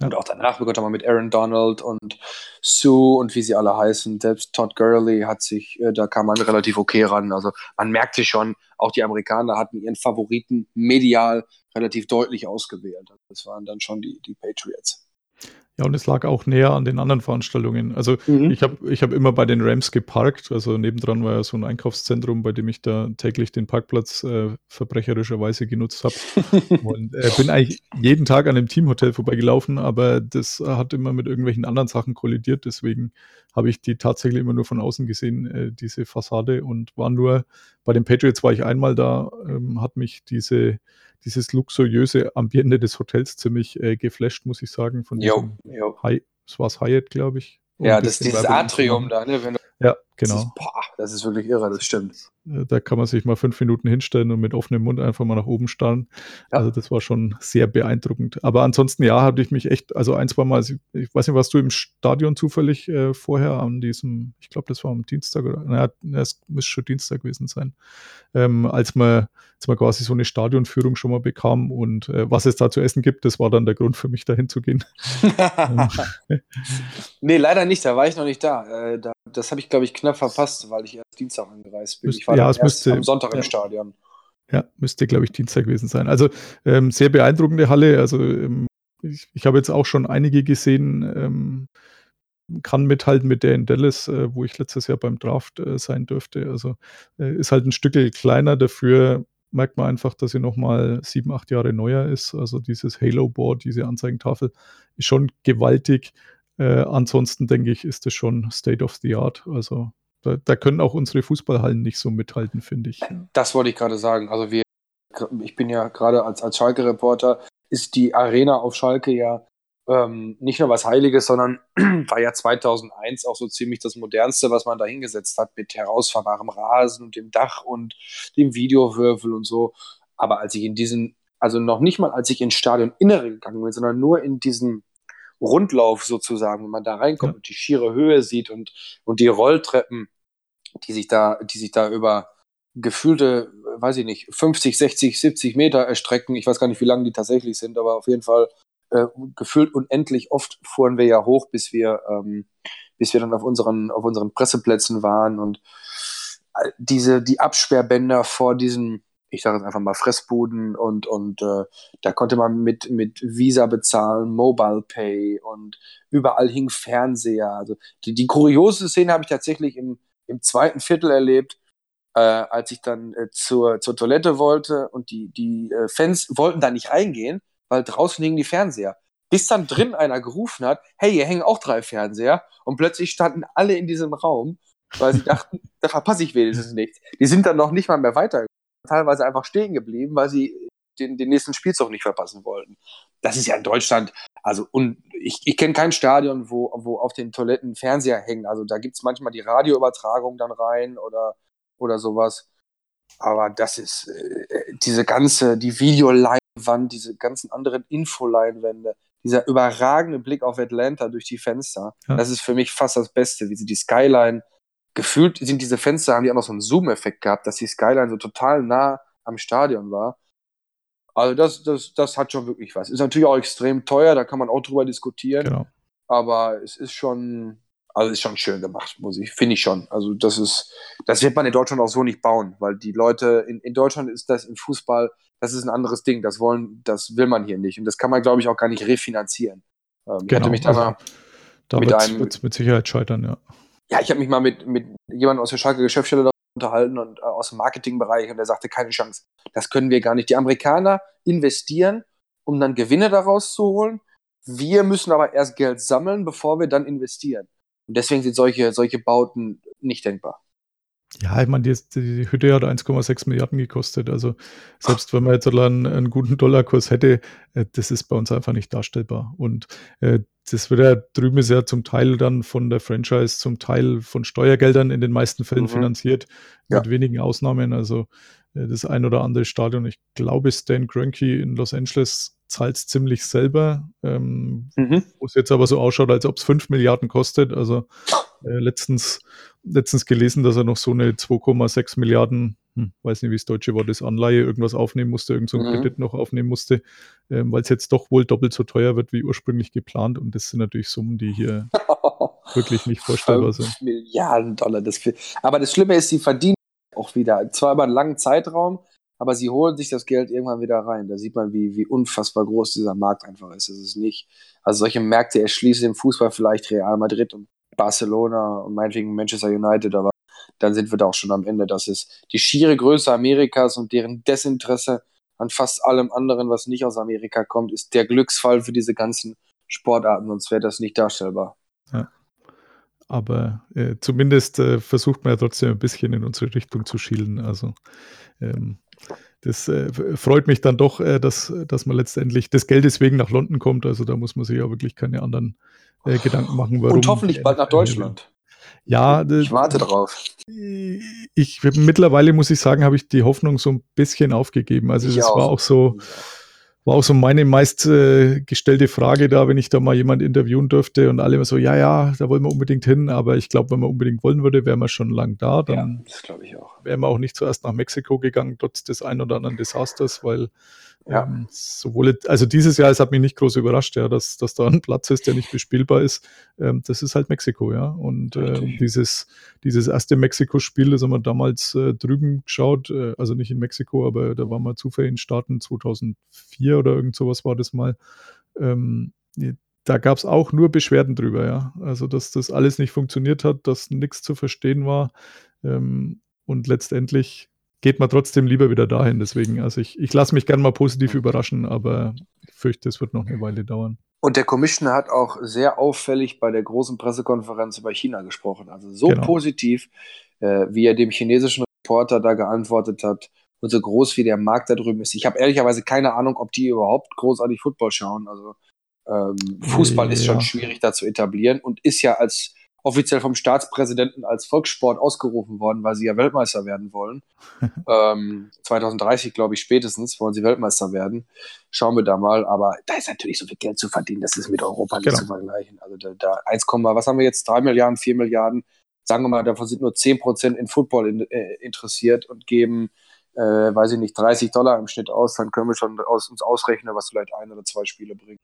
[SPEAKER 5] Ja. Und auch danach konnte man mit Aaron Donald und Sue und wie sie alle heißen. Selbst Todd Gurley hat sich, äh, da kam man relativ okay ran. Also man merkte schon, auch die Amerikaner hatten ihren Favoriten medial relativ deutlich ausgewählt. Das waren dann schon die, die Patriots.
[SPEAKER 4] Ja, und es lag auch näher an den anderen Veranstaltungen. Also mhm. ich habe ich hab immer bei den Rams geparkt. Also nebendran war ja so ein Einkaufszentrum, bei dem ich da täglich den Parkplatz äh, verbrecherischerweise genutzt habe. und äh, bin eigentlich jeden Tag an dem Teamhotel vorbeigelaufen, aber das hat immer mit irgendwelchen anderen Sachen kollidiert. Deswegen habe ich die tatsächlich immer nur von außen gesehen, äh, diese Fassade. Und war nur, bei den Patriots war ich einmal da, ähm, hat mich diese dieses luxuriöse Ambiente des Hotels ziemlich äh, geflasht, muss ich sagen. Von
[SPEAKER 5] jo, jo.
[SPEAKER 4] High, das war es Hyatt, glaube ich.
[SPEAKER 5] Ja, das ist dieses Atrium da, ne?
[SPEAKER 4] Wenn du, ja, genau.
[SPEAKER 5] Das ist, boah, das ist wirklich irre, das stimmt.
[SPEAKER 4] Äh, da kann man sich mal fünf Minuten hinstellen und mit offenem Mund einfach mal nach oben starren. Ja. Also das war schon sehr beeindruckend. Aber ansonsten, ja, hatte ich mich echt, also ein, zwei Mal, ich weiß nicht, warst du im Stadion zufällig äh, vorher an diesem, ich glaube, das war am Dienstag oder, naja, es müsste schon Dienstag gewesen sein, ähm, als man als man quasi so eine Stadionführung schon mal bekam und äh, was es da zu essen gibt, das war dann der Grund für mich dahin zu gehen.
[SPEAKER 5] nee, leider nicht, da war ich noch nicht da. Äh, da das habe ich, glaube ich, knapp verpasst, weil ich erst Dienstag angereist bin. Ich war
[SPEAKER 4] ja, es müsste,
[SPEAKER 5] am Sonntag
[SPEAKER 4] ja.
[SPEAKER 5] im Stadion.
[SPEAKER 4] Ja, müsste, glaube ich, Dienstag gewesen sein. Also ähm, sehr beeindruckende Halle. Also ähm, ich, ich habe jetzt auch schon einige gesehen, ähm, kann mithalten mit der in Dallas, äh, wo ich letztes Jahr beim Draft äh, sein dürfte. Also äh, ist halt ein Stück kleiner, dafür merkt man einfach, dass sie nochmal sieben, acht Jahre neuer ist. Also dieses Halo-Board, diese Anzeigentafel ist schon gewaltig. Äh, ansonsten denke ich, ist es schon State of the Art. Also da, da können auch unsere Fußballhallen nicht so mithalten, finde ich.
[SPEAKER 5] Das wollte ich gerade sagen. Also wir, ich bin ja gerade als, als Schalke-Reporter ist die Arena auf Schalke ja ähm, nicht nur was Heiliges, sondern war ja 2001 auch so ziemlich das Modernste, was man da hingesetzt hat, mit herausfahrbarem Rasen und dem Dach und dem Videowürfel und so. Aber als ich in diesen, also noch nicht mal als ich ins Stadion Innere gegangen bin, sondern nur in diesen Rundlauf sozusagen, wenn man da reinkommt
[SPEAKER 4] Ja.
[SPEAKER 5] und die schiere Höhe sieht und, und die Rolltreppen, die sich da, die sich da über gefühlte, weiß ich nicht, 50, 60, 70 Meter erstrecken. Ich weiß gar nicht, wie lang die tatsächlich sind, aber auf jeden Fall äh, gefühlt unendlich oft fuhren wir ja hoch, bis wir, ähm, bis wir dann auf unseren, auf unseren Presseplätzen waren und diese, die Absperrbänder vor diesen, ich sage jetzt einfach mal Fressbuden und, und äh, da konnte man mit, mit Visa bezahlen, Mobile Pay und überall hing Fernseher. Also die, die kuriose Szene habe ich tatsächlich im, im zweiten Viertel erlebt, äh, als ich dann äh, zur, zur Toilette wollte und die, die äh, Fans wollten da nicht reingehen, weil draußen hingen die Fernseher. Bis dann drin einer gerufen hat, hey, hier hängen auch drei Fernseher und plötzlich standen alle in diesem Raum, weil sie dachten, da verpasse ich wenigstens nichts. Die sind dann noch nicht mal mehr weiter, teilweise einfach stehen geblieben, weil sie den, den nächsten Spielzug nicht verpassen wollten. Das ist ja in Deutschland, also und ich, ich kenne kein Stadion, wo, wo auf den Toiletten Fernseher hängen. Also da gibt es manchmal die Radioübertragung dann rein oder, oder sowas. Aber das ist äh, diese ganze, die Videoleinwand, diese ganzen anderen Infoleinwände, dieser überragende Blick auf Atlanta durch die Fenster,
[SPEAKER 4] Ja.
[SPEAKER 5] das ist für mich fast das Beste, wie sie die Skyline, gefühlt sind diese Fenster, haben die auch noch so einen Zoom-Effekt gehabt, dass die Skyline so total nah am Stadion war. Also das, das, das hat schon wirklich was. Ist natürlich auch extrem teuer, da kann man auch drüber diskutieren,
[SPEAKER 4] Genau.
[SPEAKER 5] aber es ist schon, also ist schon schön gemacht, muss ich, finde ich schon. Also das ist, das wird man in Deutschland auch so nicht bauen, weil die Leute, in, in Deutschland ist das im Fußball, das ist ein anderes Ding, das wollen, das will man hier nicht und das kann man, glaube ich, auch gar nicht refinanzieren. Ähm, Ich
[SPEAKER 4] Genau,
[SPEAKER 5] hatte mich da
[SPEAKER 4] also-
[SPEAKER 5] mal,
[SPEAKER 4] Da
[SPEAKER 5] Mit einem-
[SPEAKER 4] mit Sicherheit scheitern, ja.
[SPEAKER 5] Ja, ich habe mich mal mit, mit jemandem aus der Schalke Geschäftsstelle unterhalten und äh, aus dem Marketingbereich und der sagte, keine Chance. Das können wir gar nicht. Die Amerikaner investieren, um dann Gewinne daraus zu holen. Wir müssen aber erst Geld sammeln, bevor wir dann investieren. Und deswegen sind solche, solche Bauten nicht denkbar.
[SPEAKER 4] Ja, ich meine, die, die Hütte hat 1,6 Milliarden gekostet. Also selbst wenn man jetzt einen, einen guten Dollarkurs hätte, äh, das ist bei uns einfach nicht darstellbar. Und äh, das wird ja drüben ist ja zum Teil dann von der Franchise, zum Teil von Steuergeldern in den meisten Fällen
[SPEAKER 5] Mhm.
[SPEAKER 4] finanziert,
[SPEAKER 5] Ja.
[SPEAKER 4] mit wenigen Ausnahmen. Also äh, das ein oder andere Stadion, ich glaube, Stan Kroenke in Los Angeles zahlt es ziemlich selber, ähm,
[SPEAKER 5] Mhm.
[SPEAKER 4] wo es jetzt aber so ausschaut, als ob es 5 Milliarden kostet. Also äh, letztens, letztens gelesen, dass er noch so eine 2,6 Milliarden, hm, weiß nicht, wie das deutsche Wort ist, Anleihe, irgendwas aufnehmen musste, irgend so
[SPEAKER 5] Mhm.
[SPEAKER 4] Kredit noch aufnehmen musste, ähm, weil es jetzt doch wohl doppelt so teuer wird wie ursprünglich geplant. Und das sind natürlich Summen, die hier wirklich nicht vorstellbar sind.
[SPEAKER 5] 5 Milliarden Dollar. Das viel. Aber das Schlimme ist, sie verdienen auch wieder. Zwar über einen langen Zeitraum, aber sie holen sich das Geld irgendwann wieder rein. Da sieht man, wie, wie unfassbar groß dieser Markt einfach ist. Das ist nicht, also solche Märkte erschließen im Fußball vielleicht Real Madrid und Barcelona und meinetwegen Manchester United, aber dann sind wir da auch schon am Ende. Das ist die schiere Größe Amerikas und deren Desinteresse an fast allem anderen, was nicht aus Amerika kommt, ist der Glücksfall für diese ganzen Sportarten, sonst wäre das nicht darstellbar.
[SPEAKER 4] Aber äh, zumindest äh, versucht man ja trotzdem ein bisschen in unsere Richtung zu schielen. Also ähm, das äh, freut mich dann doch, äh, dass, dass man letztendlich des Geldes wegen nach London kommt. Also da muss man sich ja wirklich keine anderen äh, Gedanken machen, warum.
[SPEAKER 5] und hoffentlich bald nach Deutschland.
[SPEAKER 4] Ja,
[SPEAKER 5] Ich warte drauf.
[SPEAKER 4] ich mittlerweile muss ich sagen, habe ich die Hoffnung so ein bisschen aufgegeben. Also
[SPEAKER 5] Ich
[SPEAKER 4] das
[SPEAKER 5] auch.
[SPEAKER 4] war auch so, war auch so meine meist äh, gestellte Frage da, wenn ich da mal jemand interviewen dürfte und alle immer so, ja, ja, da wollen wir unbedingt hin, aber ich glaube, wenn man unbedingt wollen würde, wären wir schon lang da.
[SPEAKER 5] Ja,
[SPEAKER 4] Dann
[SPEAKER 5] das glaube ich auch.
[SPEAKER 4] wären wir auch nicht zuerst nach Mexiko gegangen, trotz des ein oder anderen Desasters, weil
[SPEAKER 5] Ja.
[SPEAKER 4] ähm, sowohl, also dieses Jahr, es hat mich nicht groß überrascht, ja, dass, dass da ein Platz ist, der nicht bespielbar ist. Ähm, das ist halt Mexiko, ja. Und ähm, dieses, dieses erste Mexiko-Spiel, das haben wir damals äh, drüben geschaut, äh, also nicht in Mexiko, aber da waren wir zufällig in Staaten 2004 oder irgend sowas war das mal. Ähm, da gab es auch nur Beschwerden drüber, ja. Also, dass das alles nicht funktioniert hat, dass nichts zu verstehen war. Ähm, und letztendlich geht man trotzdem lieber wieder dahin. Deswegen, also ich, ich lasse mich gerne mal positiv überraschen, aber ich fürchte, es wird noch eine Weile dauern.
[SPEAKER 5] Und der Commissioner hat auch sehr auffällig bei der großen Pressekonferenz über China gesprochen. Also so
[SPEAKER 4] Genau.
[SPEAKER 5] positiv, äh, wie er dem chinesischen Reporter da geantwortet hat und so groß wie der Markt da drüben ist. Ich habe ehrlicherweise keine Ahnung, ob die überhaupt großartig Football schauen. Also ähm, Fußball ist schon
[SPEAKER 4] Ja.
[SPEAKER 5] schwierig da zu etablieren und ist ja als offiziell vom Staatspräsidenten als Volkssport ausgerufen worden, weil sie ja Weltmeister werden wollen. ähm, 2030, glaube ich, spätestens wollen sie Weltmeister werden. Schauen wir da mal. Aber da ist natürlich so viel Geld zu verdienen, das ist mit Europa nicht
[SPEAKER 4] Genau.
[SPEAKER 5] zu vergleichen. Also da, da 1, was haben wir jetzt? 3 Milliarden, 4 Milliarden. Sagen wir mal, davon sind nur 10 Prozent in Football in, äh, interessiert und geben, äh, weiß ich nicht, 30 Dollar im Schnitt aus. Dann können wir schon aus, uns ausrechnen, was vielleicht ein oder zwei Spiele bringt.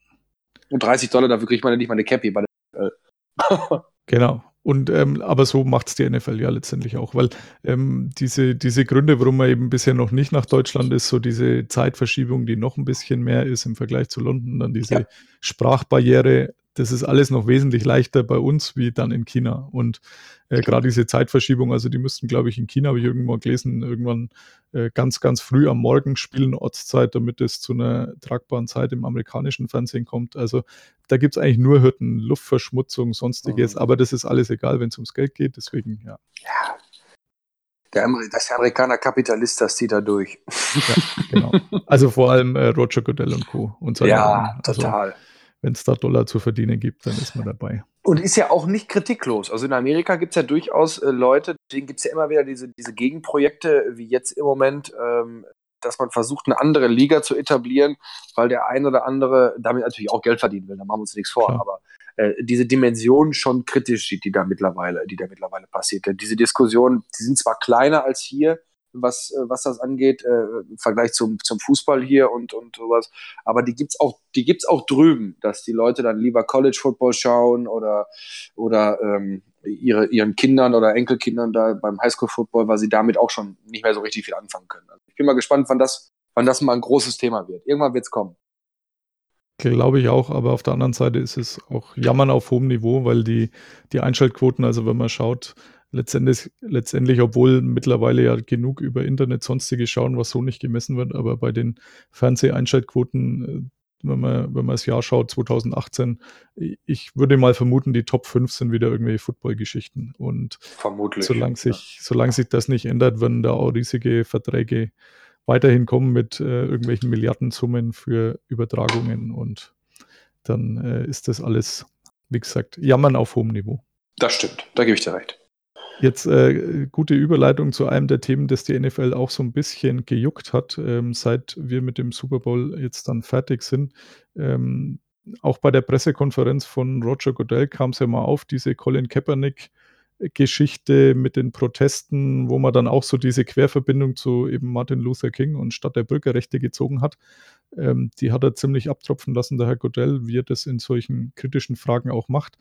[SPEAKER 5] Und 30 Dollar, dafür kriegt man ja nicht mal eine Cappy bei der
[SPEAKER 4] Genau. Und ähm, aber so macht es die NFL ja letztendlich auch, weil ähm, diese, diese Gründe, warum man eben bisher noch nicht nach Deutschland ist, so diese Zeitverschiebung, die noch ein bisschen mehr ist im Vergleich zu London, dann diese
[SPEAKER 5] Ja.
[SPEAKER 4] Sprachbarriere, das ist alles noch wesentlich leichter bei uns wie dann in China. Und äh, gerade diese Zeitverschiebung, also die müssten, glaube ich, in China, habe ich irgendwo gelesen, irgendwann äh, ganz, ganz früh am Morgen spielen, Ortszeit, damit es zu einer tragbaren Zeit im amerikanischen Fernsehen kommt. Also da gibt es eigentlich nur Hürden, Luftverschmutzung, sonstiges,
[SPEAKER 5] Mhm.
[SPEAKER 4] aber das ist alles egal, wenn es ums Geld geht. Deswegen, ja,
[SPEAKER 5] Der, Amer das Amerikaner Kapitalist, das zieht er durch.
[SPEAKER 4] genau. Also vor allem äh, Roger Goodell und Co. und
[SPEAKER 5] ja.
[SPEAKER 4] Also,
[SPEAKER 5] total.
[SPEAKER 4] Wenn es da Dollar zu verdienen gibt, dann ist man dabei.
[SPEAKER 5] Und ist ja auch nicht kritiklos. Also in Amerika gibt es ja durchaus äh, Leute, deswegen gibt es ja immer wieder diese, diese Gegenprojekte, wie jetzt im Moment, ähm, dass man versucht, eine andere Liga zu etablieren, weil der ein oder andere damit natürlich auch Geld verdienen will. Da machen wir uns nichts vor.
[SPEAKER 4] Klar.
[SPEAKER 5] Aber äh, diese Dimension schon kritisch sieht, die da mittlerweile, die da mittlerweile passiert. Denn Diese Diskussionen, die sind zwar kleiner als hier, was, äh, was das angeht, äh, im Vergleich zum, zum Fußball hier und, und sowas. Aber die gibt's auch, die gibt's auch drüben, dass die Leute dann lieber College Football schauen oder, oder ähm, ihre, ihren Kindern oder Enkelkindern da beim Highschool Football, weil sie damit auch schon nicht mehr so richtig viel anfangen können. Also ich bin mal gespannt, wann das, wann das mal ein großes Thema wird. Irgendwann wird's kommen.
[SPEAKER 4] Glaube ich auch, aber auf der anderen Seite ist es auch Jammern auf hohem Niveau, weil die, die Einschaltquoten, also wenn man schaut, letztendlich, letztendlich, obwohl mittlerweile ja genug über Internet sonstige schauen, was so nicht gemessen wird, aber bei den Fernseheinschaltquoten, äh, wenn man, wenn man das Jahr schaut, 2018, ich würde mal vermuten, die Top 5 sind wieder irgendwelche Football-Geschichten. Und
[SPEAKER 5] Vermutlich.
[SPEAKER 4] solange sich, solange sich das nicht ändert, werden da auch riesige Verträge weiterhin kommen mit äh, irgendwelchen Milliardensummen für Übertragungen und dann äh, ist das alles, wie gesagt, Jammern auf hohem Niveau.
[SPEAKER 5] Das stimmt, da gebe ich dir recht.
[SPEAKER 4] Jetzt äh, gute Überleitung zu einem der Themen, das die NFL auch so ein bisschen gejuckt hat, ähm, seit wir mit dem Super Bowl jetzt dann fertig sind. Ähm, auch bei der Pressekonferenz von Roger Goodell kam es ja mal auf, diese Colin Kaepernick Geschichte mit den Protesten, wo man dann auch so diese Querverbindung zu eben Martin Luther King und Stadt der Bürgerrechte gezogen hat. Ähm, die hat er ziemlich abtropfen lassen, der Herr Goodell, wie er das in solchen kritischen Fragen auch macht.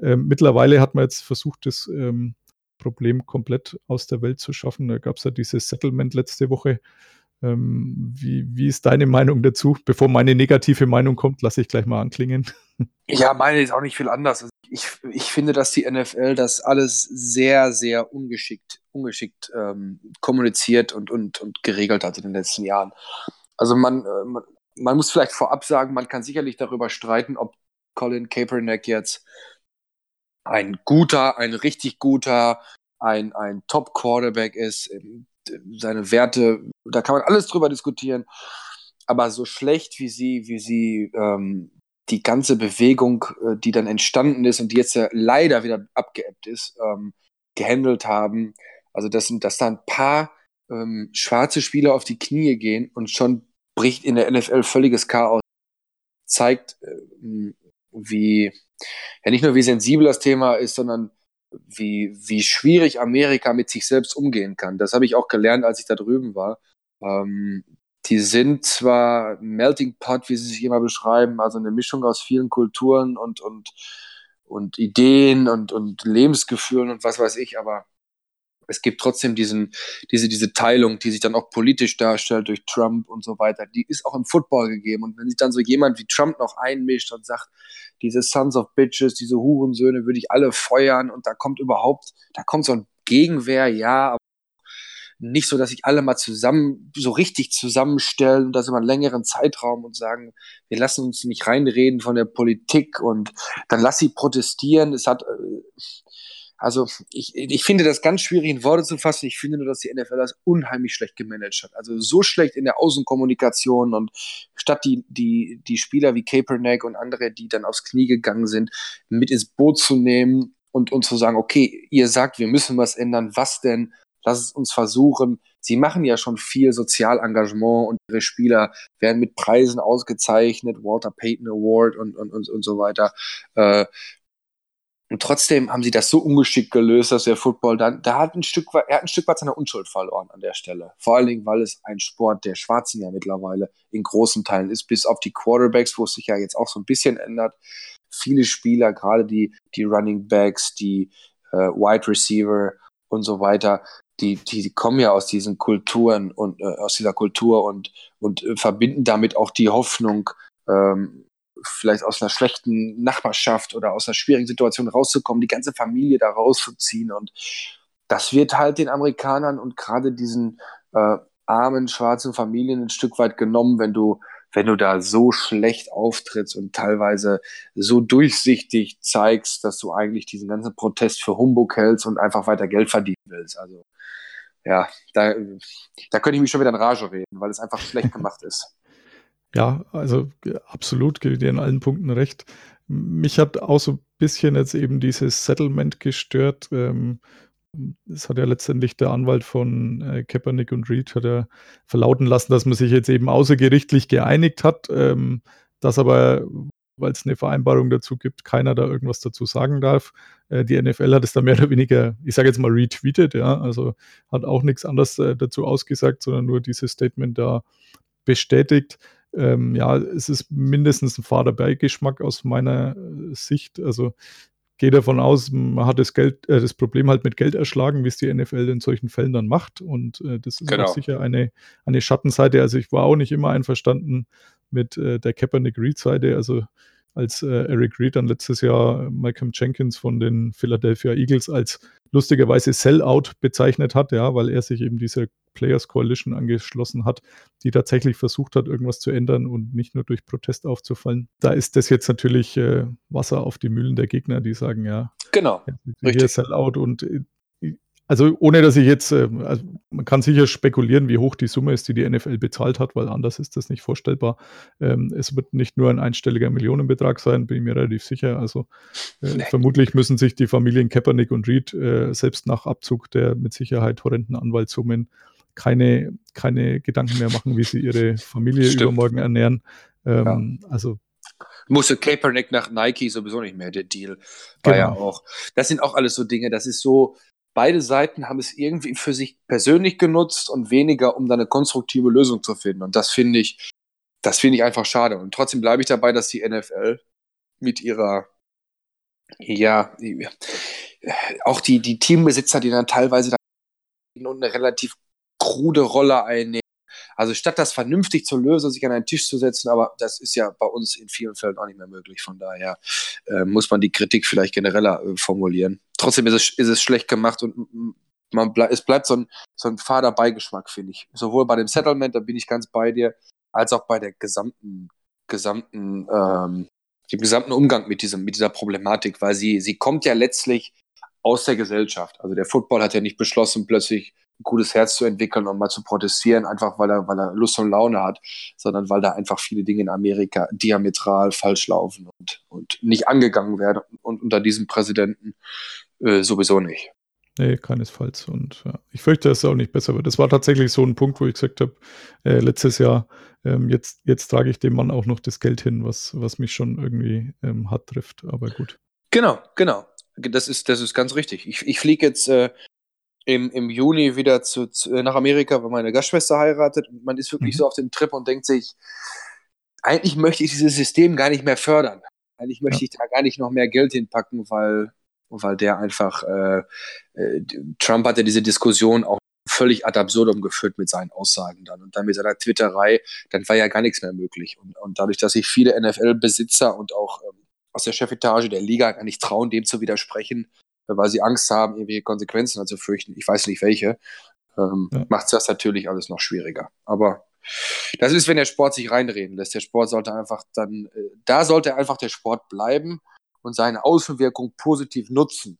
[SPEAKER 4] Ähm, mittlerweile hat man jetzt versucht, das ähm, Problem komplett aus der Welt zu schaffen. Da gab es ja dieses Settlement letzte Woche. Ähm, wie, wie ist deine Meinung dazu? Bevor meine negative Meinung kommt, lasse ich gleich mal anklingen.
[SPEAKER 5] Ja, meine ist auch nicht viel anders. Ich, ich finde, dass die NFL das alles sehr, sehr ungeschickt, ungeschickt ähm, kommuniziert und, und, und geregelt hat in den letzten Jahren. Also man, äh, man, man muss vielleicht vorab sagen, man kann sicherlich darüber streiten, ob Colin Kaepernick jetzt ein guter, ein richtig guter, ein, ein Top-Quarterback ist. Ähm, Seine Werte, da kann man alles drüber diskutieren. Aber so schlecht wie sie, wie sie ähm, die ganze Bewegung, äh, die dann entstanden ist und die jetzt ja leider wieder abgeebbt ist, ähm, gehandelt haben. Also, dass, dass da ein paar ähm, schwarze Spieler auf die Knie gehen und schon bricht in der NFL völliges Chaos. Zeigt, äh, wie, ja nicht nur wie sensibel das Thema ist, sondern wie, wie schwierig Amerika mit sich selbst umgehen kann. Das habe ich auch gelernt, als ich da drüben war. Ähm, die sind zwar Melting Pot, wie sie sich immer beschreiben, also eine Mischung aus vielen Kulturen und, und, und Ideen und, und Lebensgefühlen und was weiß ich, aber es gibt trotzdem diesen, diese, diese Teilung, die sich dann auch politisch darstellt durch Trump und so weiter. Die ist auch im Football gegeben. Und wenn sich dann so jemand wie Trump noch einmischt und sagt, diese Sons of Bitches, diese Hurensöhne würde ich alle feuern und da kommt überhaupt, da kommt so ein Gegenwehr, ja, aber nicht so, dass sich alle mal zusammen, so richtig zusammenstellen und das über einen längeren Zeitraum und sagen, wir lassen uns nicht reinreden von der Politik und dann lass sie protestieren. Es hat, also ich, ich finde das ganz schwierig in Worte zu fassen. Ich finde nur, dass die NFL das unheimlich schlecht gemanagt hat. Also so schlecht in der Außenkommunikation und statt die, die, die Spieler wie Kaepernick und andere, die dann aufs Knie gegangen sind, mit ins Boot zu nehmen und, und zu sagen, okay, ihr sagt, wir müssen was ändern, was denn? Lass es uns versuchen. Sie machen ja schon viel Sozialengagement und ihre Spieler werden mit Preisen ausgezeichnet, Walter Payton Award und, und, und, und so weiter. Äh, und trotzdem haben sie das so ungeschickt gelöst, dass der Football dann, da hat ein Stück weit, er hat ein Stück weit seine Unschuld verloren an der Stelle. Vor allen Dingen, weil es ein Sport der Schwarzen ja mittlerweile in großen Teilen ist, bis auf die Quarterbacks, wo es sich ja jetzt auch so ein bisschen ändert. Viele Spieler, gerade die, die Running Backs, die äh, Wide Receiver und so weiter, die, die, die kommen ja aus diesen Kulturen und äh, aus dieser Kultur und, und äh, verbinden damit auch die Hoffnung, ähm, vielleicht aus einer schlechten Nachbarschaft oder aus einer schwierigen Situation rauszukommen, die ganze Familie da rauszuziehen. Und das wird halt den Amerikanern und gerade diesen äh, armen schwarzen Familien ein Stück weit genommen, wenn du, wenn du da so schlecht auftrittst und teilweise so durchsichtig zeigst, dass du eigentlich diesen ganzen Protest für Humbug hältst und einfach weiter Geld verdienen willst. Also ja, da, da könnte ich mich schon wieder in Rage reden, weil es einfach schlecht gemacht ist.
[SPEAKER 4] Ja, also absolut, gebe dir in allen Punkten recht. Mich hat auch so ein bisschen jetzt eben dieses Settlement gestört. Ähm, das hat ja letztendlich der Anwalt von äh, Kaepernick und Reed hat ja verlauten lassen, dass man sich jetzt eben außergerichtlich geeinigt hat, ähm, dass aber, weil es eine Vereinbarung dazu gibt, keiner da irgendwas dazu sagen darf. Äh, die NFL hat es da mehr oder weniger, ich sage jetzt mal retweetet, ja, also hat auch nichts anderes äh, dazu ausgesagt, sondern nur dieses Statement da bestätigt ähm, ja, es ist mindestens ein fader Beigeschmack aus meiner äh, Sicht. Also gehe davon aus, man hat das Geld, äh, das Problem halt mit Geld erschlagen, wie es die NFL in solchen Fällen dann macht. Und äh, das ist genau. auch sicher eine, eine Schattenseite. Also ich war auch nicht immer einverstanden mit äh, der Kaepernick-Reed-Seite. Also als äh, Eric Reed dann letztes Jahr Malcolm Jenkins von den Philadelphia Eagles als lustigerweise Sellout bezeichnet hat, ja, weil er sich eben dieser Players Coalition angeschlossen hat, die tatsächlich versucht hat, irgendwas zu ändern und nicht nur durch Protest aufzufallen. Da ist das jetzt natürlich äh, Wasser auf die Mühlen der Gegner, die sagen, ja,
[SPEAKER 5] genau,
[SPEAKER 4] hier richtig. Sellout und äh, also ohne dass ich jetzt, äh, also man kann sicher spekulieren, wie hoch die Summe ist, die die NFL bezahlt hat, weil anders ist das nicht vorstellbar. Ähm, es wird nicht nur ein einstelliger Millionenbetrag sein, bin ich mir relativ sicher. Also äh, nee. vermutlich müssen sich die Familien Kaepernick und Reed äh, selbst nach Abzug der mit Sicherheit horrenden Anwaltssummen keine, keine Gedanken mehr machen, wie sie ihre Familie Stimmt. übermorgen ernähren. Ähm, ja. Also
[SPEAKER 5] musste Kaepernick nach Nike sowieso nicht mehr, der Deal war genau. ja auch. Das sind auch alles so Dinge, das ist so, beide Seiten haben es irgendwie für sich persönlich genutzt und weniger, um da eine konstruktive Lösung zu finden. Und das finde ich, das finde ich einfach schade. Und trotzdem bleibe ich dabei, dass die NFL mit ihrer, ja, auch die, die Teambesitzer, die dann teilweise eine relativ krude Rolle einnehmen, also statt das vernünftig zu lösen, sich an einen Tisch zu setzen, aber das ist ja bei uns in vielen Fällen auch nicht mehr möglich. Von daher äh, muss man die Kritik vielleicht genereller äh, formulieren. Trotzdem ist es, ist es schlecht gemacht und man ble es bleibt so ein, so ein fader Beigeschmack, finde ich. Sowohl bei dem Settlement, da bin ich ganz bei dir, als auch bei der gesamten, gesamten, ähm, dem gesamten Umgang mit diesem, mit dieser Problematik, weil sie, sie kommt ja letztlich aus der Gesellschaft. Also der Football hat ja nicht beschlossen, plötzlich gutes Herz zu entwickeln und mal zu protestieren, einfach weil er, weil er Lust und Laune hat, sondern weil da einfach viele Dinge in Amerika diametral falsch laufen und, und nicht angegangen werden und unter diesem Präsidenten äh, sowieso nicht.
[SPEAKER 4] Nee, keinesfalls. Und ja, ich fürchte, dass es auch nicht besser wird. Das war tatsächlich so ein Punkt, wo ich gesagt habe, äh, letztes Jahr, ähm, jetzt, jetzt trage ich dem Mann auch noch das Geld hin, was, was mich schon irgendwie ähm, hart trifft. Aber gut.
[SPEAKER 5] Genau, genau. Das ist, das ist ganz richtig. Ich, ich fliege jetzt äh, im, im Juni wieder zu, zu, äh, nach Amerika, weil meine Gastschwester heiratet. Und man ist wirklich mhm. so auf dem Trip und denkt sich, eigentlich möchte ich dieses System gar nicht mehr fördern. Eigentlich möchte ja. ich da gar nicht noch mehr Geld hinpacken, weil, weil der einfach, äh, äh, Trump hatte diese Diskussion auch völlig ad absurdum geführt mit seinen Aussagen dann. Und dann mit seiner Twitterei, dann war ja gar nichts mehr möglich. Und, und dadurch, dass sich viele NFL-Besitzer und auch ähm, aus der Chefetage der Liga gar nicht trauen, dem zu widersprechen, weil sie Angst haben, irgendwelche Konsequenzen zu fürchten. Ich weiß nicht welche. Ähm, ja. Macht das natürlich alles noch schwieriger. Aber das ist, wenn der Sport sich reinreden lässt. Der Sport sollte einfach dann, äh, da sollte einfach der Sport bleiben und seine Außenwirkung positiv nutzen.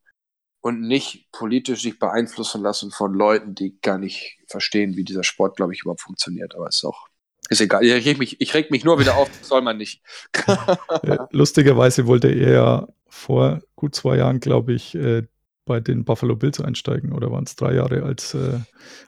[SPEAKER 5] und nicht politisch sich beeinflussen lassen von Leuten, die gar nicht verstehen, wie dieser Sport, glaube ich, überhaupt funktioniert. Aber ist auch, ist egal. Ich reg mich, ich reg mich nur wieder auf, das soll man nicht.
[SPEAKER 4] Lustigerweise wollte er ja vor gut zwei Jahren, glaube ich, äh, bei den Buffalo Bills einsteigen oder waren es drei Jahre, als, äh,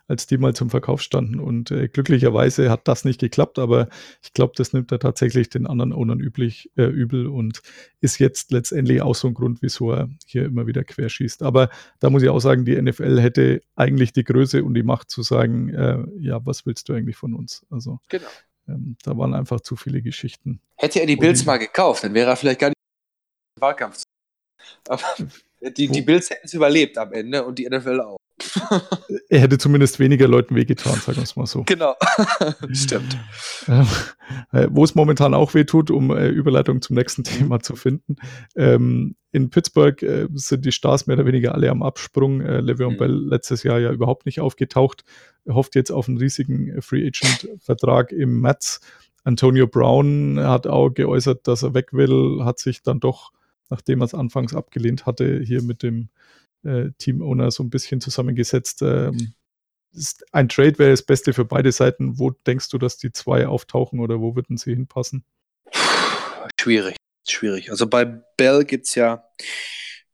[SPEAKER 4] als die mal zum Verkauf standen. Und äh, glücklicherweise hat das nicht geklappt, aber ich glaube, das nimmt er tatsächlich den anderen Ownern üblich, äh, übel und ist jetzt letztendlich auch so ein Grund, wieso er hier immer wieder querschießt. Aber da muss ich auch sagen, die NFL hätte eigentlich die Größe und die Macht zu sagen, äh, ja, was willst du eigentlich von uns? Also
[SPEAKER 5] Genau.
[SPEAKER 4] ähm, da waren einfach zu viele Geschichten.
[SPEAKER 5] Hätte er die Bills mal gekauft, dann wäre er vielleicht gar nicht Wahlkampf. Aber die, die Bills hätten es überlebt am Ende und die NFL auch.
[SPEAKER 4] Er hätte zumindest weniger Leuten wehgetan, sagen wir es mal so.
[SPEAKER 5] Genau. Stimmt.
[SPEAKER 4] Ähm, äh, Wo es momentan auch weh tut, um äh, Überleitung zum nächsten Thema zu finden. Ähm, in Pittsburgh äh, sind die Stars mehr oder weniger alle am Absprung. Äh, Le'Veon
[SPEAKER 5] Mhm.
[SPEAKER 4] Bell letztes Jahr ja überhaupt nicht aufgetaucht. Er hofft jetzt auf einen riesigen äh, Free Agent Vertrag im Mets. Antonio Brown hat auch geäußert, dass er weg will, hat sich dann doch, nachdem er es anfangs abgelehnt hatte, hier mit dem äh, Team-Owner so ein bisschen zusammengesetzt. Ähm, ist ein Trade wäre das Beste für beide Seiten. Wo denkst du, dass die zwei auftauchen oder wo würden sie hinpassen?
[SPEAKER 5] Schwierig, schwierig. Also bei Bell gibt es ja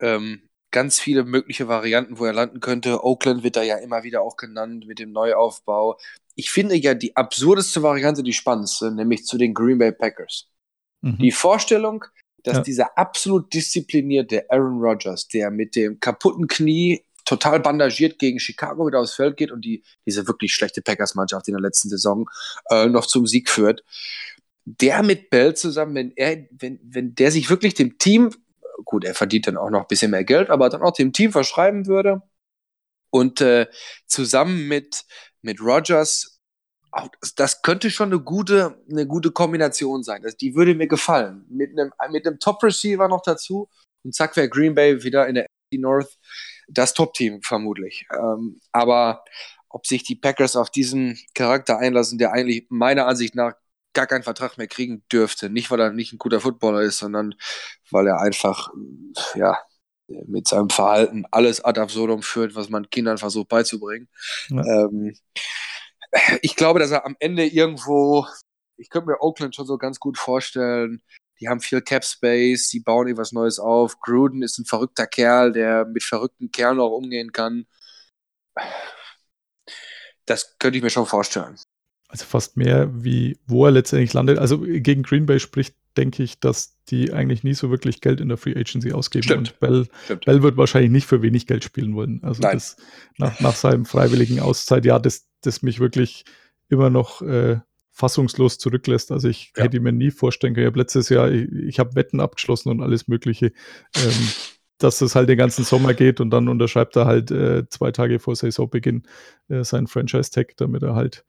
[SPEAKER 5] ähm, ganz viele mögliche Varianten, wo er landen könnte. Oakland wird da ja immer wieder auch genannt mit dem Neuaufbau. Ich finde ja die absurdeste Variante die spannendste, nämlich zu den Green Bay Packers.
[SPEAKER 4] Mhm.
[SPEAKER 5] Die Vorstellung, dass
[SPEAKER 4] Ja.
[SPEAKER 5] dieser absolut disziplinierte Aaron Rodgers, der mit dem kaputten Knie total bandagiert gegen Chicago wieder aufs Feld geht und die, diese wirklich schlechte Packers-Mannschaft in der letzten Saison äh, noch zum Sieg führt, der mit Bell zusammen, wenn er, wenn, wenn der sich wirklich dem Team, gut, er verdient dann auch noch ein bisschen mehr Geld, aber dann auch dem Team verschreiben würde und äh, zusammen mit, mit Rodgers, auch, das, könnte schon eine gute, eine gute Kombination sein. Das, die würde mir gefallen. Mit einem, mit einem Top-Receiver noch dazu und zack wäre Green Bay wieder in der NFC North das Top-Team vermutlich. Ähm, aber ob sich die Packers auf diesen Charakter einlassen, der eigentlich meiner Ansicht nach gar keinen Vertrag mehr kriegen dürfte. Nicht, weil er nicht ein guter Footballer ist, sondern weil er einfach, ja, mit seinem Verhalten alles ad absurdum führt, was man Kindern versucht beizubringen.
[SPEAKER 4] Ja.
[SPEAKER 5] Ähm, ich glaube, dass er am Ende irgendwo, ich könnte mir Oakland schon so ganz gut vorstellen, die haben viel Cap Space, die bauen irgendwas Neues auf. Gruden ist ein verrückter Kerl, der mit verrückten Kerlen auch umgehen kann. Das könnte ich mir schon vorstellen.
[SPEAKER 4] Also fast mehr, wie wo er letztendlich landet. Also gegen Green Bay spricht, denke ich, dass die eigentlich nie so wirklich Geld in der Free Agency ausgeben.
[SPEAKER 5] Stimmt.
[SPEAKER 4] Und Bell,
[SPEAKER 5] Stimmt.
[SPEAKER 4] Bell wird wahrscheinlich nicht für wenig Geld spielen wollen. Also das nach, nach seinem freiwilligen Auszeit, ja, das, das mich wirklich immer noch äh, fassungslos zurücklässt. Also ich
[SPEAKER 5] Ja.
[SPEAKER 4] hätte mir nie vorstellen können. Ich habe letztes Jahr, ich, ich habe Wetten abgeschlossen und alles Mögliche, ähm, dass das halt den ganzen Sommer geht und dann unterschreibt er halt äh, zwei Tage vor Saisonbeginn äh, seinen Franchise-Tag, damit er halt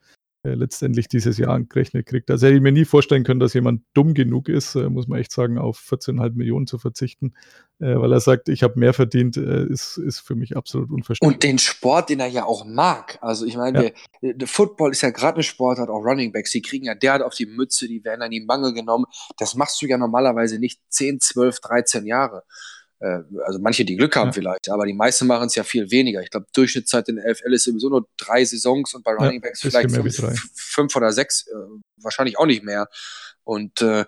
[SPEAKER 4] äh, letztendlich dieses Jahr angerechnet kriegt. Also hätte ich mir nie vorstellen können, dass jemand dumm genug ist, äh, muss man echt sagen, auf 14,5 Millionen zu verzichten, äh, weil er sagt, ich habe mehr verdient, äh, ist, ist für mich absolut unverständlich.
[SPEAKER 5] Und den Sport, den er ja auch mag. Also ich meine,
[SPEAKER 4] Ja.
[SPEAKER 5] der, der Football ist ja gerade ein Sport, hat auch Running Backs, die kriegen ja derart auf die Mütze, die werden an die Mangel genommen. Das machst du ja normalerweise nicht 10, 12, 13 Jahre. Äh, Also manche, die Glück haben
[SPEAKER 4] Ja.
[SPEAKER 5] vielleicht, aber die meisten machen es ja viel weniger. Ich glaube, Durchschnittszeit in der LFL ist sowieso nur drei Saisons und bei
[SPEAKER 4] Ja,
[SPEAKER 5] Running Backs vielleicht fünf, fünf oder sechs, äh, wahrscheinlich auch nicht mehr. Und äh,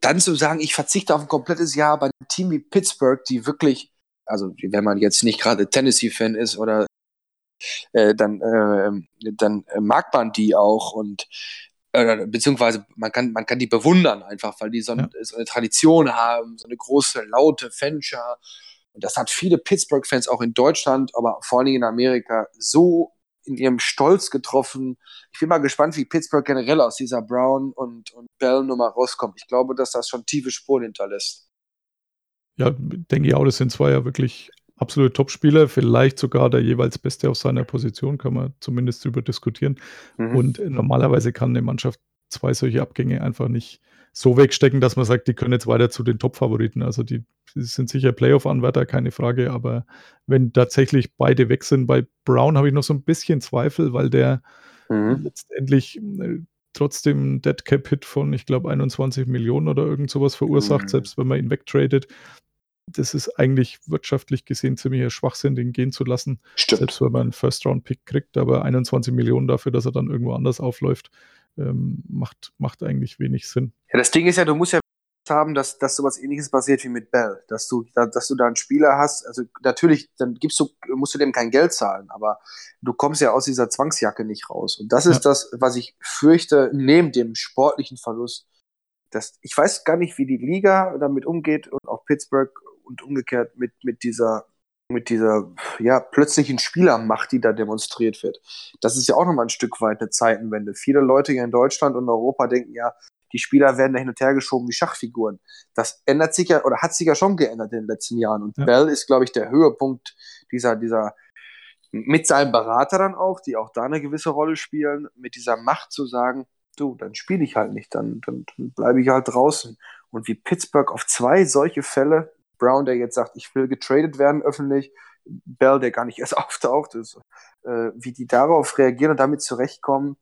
[SPEAKER 5] dann zu sagen, ich verzichte auf ein komplettes Jahr bei einem Team wie Pittsburgh, die wirklich, also wenn man jetzt nicht gerade Tennessee-Fan ist oder äh, dann, äh, dann mag man die auch und äh, beziehungsweise man kann, man kann die bewundern einfach, weil die so, ein, so eine Tradition haben, so eine große, laute Fanschar. Und das hat viele Pittsburgh-Fans auch in Deutschland, aber vor allen Dingen in Amerika so in ihrem Stolz getroffen. Ich bin mal gespannt, wie Pittsburgh generell aus dieser Brown- und, und Bell-Nummer rauskommt. Ich glaube, dass das schon tiefe Spuren hinterlässt.
[SPEAKER 4] Ja, denke ich auch, das sind zwei ja wirklich absolute Topspieler, vielleicht sogar der jeweils Beste auf seiner Position, kann man zumindest drüber diskutieren.
[SPEAKER 5] Mhm.
[SPEAKER 4] Und normalerweise kann eine Mannschaft zwei solche Abgänge einfach nicht so wegstecken, dass man sagt, die können jetzt weiter zu den Top-Favoriten. Also die, sind sicher Playoff-Anwärter, keine Frage, aber wenn tatsächlich beide weg sind, bei Brown habe ich noch so ein bisschen Zweifel, weil der
[SPEAKER 5] Mhm.
[SPEAKER 4] letztendlich äh, trotzdem Dead Cap Hit von, ich glaube, 21 Millionen oder irgend sowas verursacht,
[SPEAKER 5] Mhm.
[SPEAKER 4] selbst wenn man ihn wegtradet. Das ist eigentlich wirtschaftlich gesehen ziemlicher Schwachsinn, den gehen zu lassen.
[SPEAKER 5] Stimmt.
[SPEAKER 4] Selbst wenn man einen First-Round-Pick kriegt, aber 21 Millionen dafür, dass er dann irgendwo anders aufläuft, ähm, macht, macht eigentlich wenig Sinn.
[SPEAKER 5] Ja, das Ding ist ja, du musst ja haben, dass, dass sowas ähnliches passiert wie mit Bell. Dass du, da, dass du da einen Spieler hast, also natürlich, dann gibst du, musst du dem kein Geld zahlen, aber du kommst ja aus dieser Zwangsjacke nicht raus. Und das ist
[SPEAKER 4] Ja.
[SPEAKER 5] das, was ich fürchte, neben dem sportlichen Verlust. Das, ich weiß gar nicht, wie die Liga damit umgeht und auch Pittsburgh und umgekehrt mit, mit dieser, mit dieser, ja, plötzlichen Spielermacht, die da demonstriert wird. Das ist ja auch nochmal ein Stück weit eine Zeitenwende. Viele Leute hier in Deutschland und Europa denken ja, die Spieler werden da hin und her geschoben wie Schachfiguren. Das ändert sich ja, oder hat sich ja schon geändert in den letzten Jahren. Und
[SPEAKER 4] Ja.
[SPEAKER 5] Bell ist, glaube ich, der Höhepunkt dieser, dieser, mit seinem Berater dann auch, die auch da eine gewisse Rolle spielen, mit dieser Macht zu sagen, du, dann spiele ich halt nicht, dann, dann, dann bleibe ich halt draußen. Und wie Pittsburgh auf zwei solche Fälle, Brown, der jetzt sagt, ich will getradet werden öffentlich, Bell, der gar nicht erst auftaucht, ist, äh, wie die darauf reagieren und damit zurechtkommen,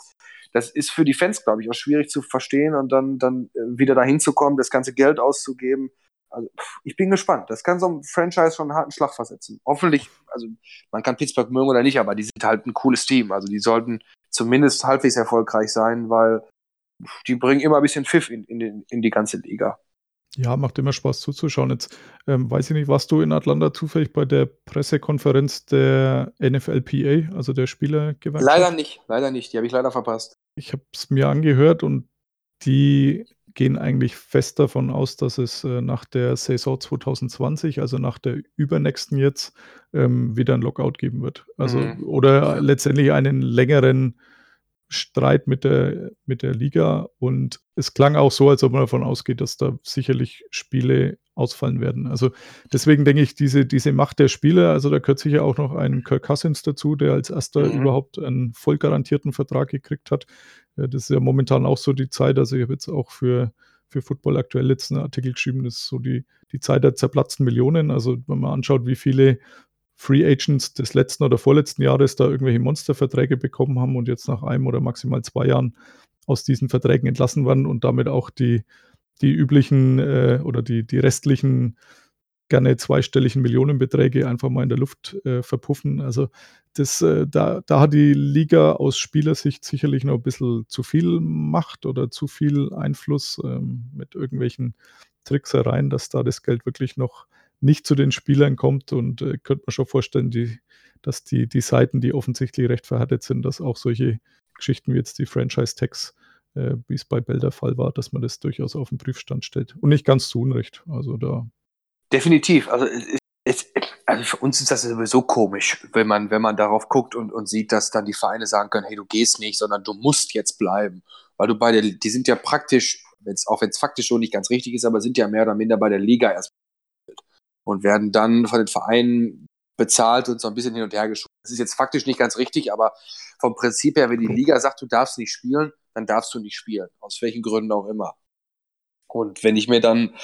[SPEAKER 5] das ist für die Fans, glaube ich, auch schwierig zu verstehen und dann, dann äh, wieder dahin zu kommen, das ganze Geld auszugeben. Also, ich bin gespannt. Das kann so ein Franchise schon einen harten Schlag versetzen. Hoffentlich, also man kann Pittsburgh mögen oder nicht, aber die sind halt ein cooles Team. Also die sollten zumindest halbwegs erfolgreich sein, weil die bringen immer ein bisschen Pfiff in, in, in die ganze Liga.
[SPEAKER 4] Ja, macht immer Spaß zuzuschauen. Jetzt ähm, weiß ich nicht, warst du in Atlanta zufällig bei der Pressekonferenz der NFLPA, also der Spielergewerkschaft?
[SPEAKER 5] Leider nicht, leider nicht. Die habe ich leider verpasst.
[SPEAKER 4] Ich habe es mir angehört und die gehen eigentlich fest davon aus, dass es äh, nach der Saison 2020, also nach der übernächsten jetzt, ähm, wieder ein Lockout geben wird. Also
[SPEAKER 5] Mhm.
[SPEAKER 4] oder letztendlich einen längeren Streit mit der, mit der Liga und es klang auch so, als ob man davon ausgeht, dass da sicherlich Spiele ausfallen werden. Also deswegen denke ich, diese, diese Macht der Spieler, also da gehört sicher auch noch ein Kirk Cousins dazu, der als erster
[SPEAKER 5] Mhm.
[SPEAKER 4] überhaupt einen voll garantierten Vertrag gekriegt hat. Das ist ja momentan auch so die Zeit, also ich habe jetzt auch für, für Football aktuell jetzt einen Artikel geschrieben, das ist so die, die Zeit der zerplatzten Millionen. Also wenn man anschaut, wie viele Free Agents des letzten oder vorletzten Jahres da irgendwelche Monsterverträge bekommen haben und jetzt nach einem oder maximal zwei Jahren aus diesen Verträgen entlassen werden und damit auch die, die üblichen äh, oder die, die restlichen gerne zweistelligen Millionenbeträge einfach mal in der Luft äh, verpuffen. Also das, äh, da, da hat die Liga aus Spielersicht sicherlich noch ein bisschen zu viel Macht oder zu viel Einfluss ähm, mit irgendwelchen Tricksereien, dass da das Geld wirklich noch nicht zu den Spielern kommt und äh, könnte man schon vorstellen, die, dass die, die Seiten, die offensichtlich recht verhärtet sind, dass auch solche Geschichten wie jetzt die Franchise-Tags, äh, wie es bei Bell der Fall war, dass man das durchaus auf den Prüfstand stellt. Und nicht ganz zu Unrecht. Also da.
[SPEAKER 5] Definitiv. Also, es, also für uns ist das sowieso komisch, wenn man, wenn man darauf guckt und, und sieht, dass dann die Vereine sagen können, hey, du gehst nicht, sondern du musst jetzt bleiben. Weil du bei der, die sind ja praktisch, wenn's, auch wenn es faktisch schon nicht ganz richtig ist, aber sind ja mehr oder minder bei der Liga erst und werden dann von den Vereinen bezahlt und so ein bisschen hin und her geschoben. Das ist jetzt faktisch nicht ganz richtig, aber vom Prinzip her, wenn die Liga sagt, du darfst nicht spielen, dann darfst du nicht spielen. Aus welchen Gründen auch immer. Und wenn ich mir dann,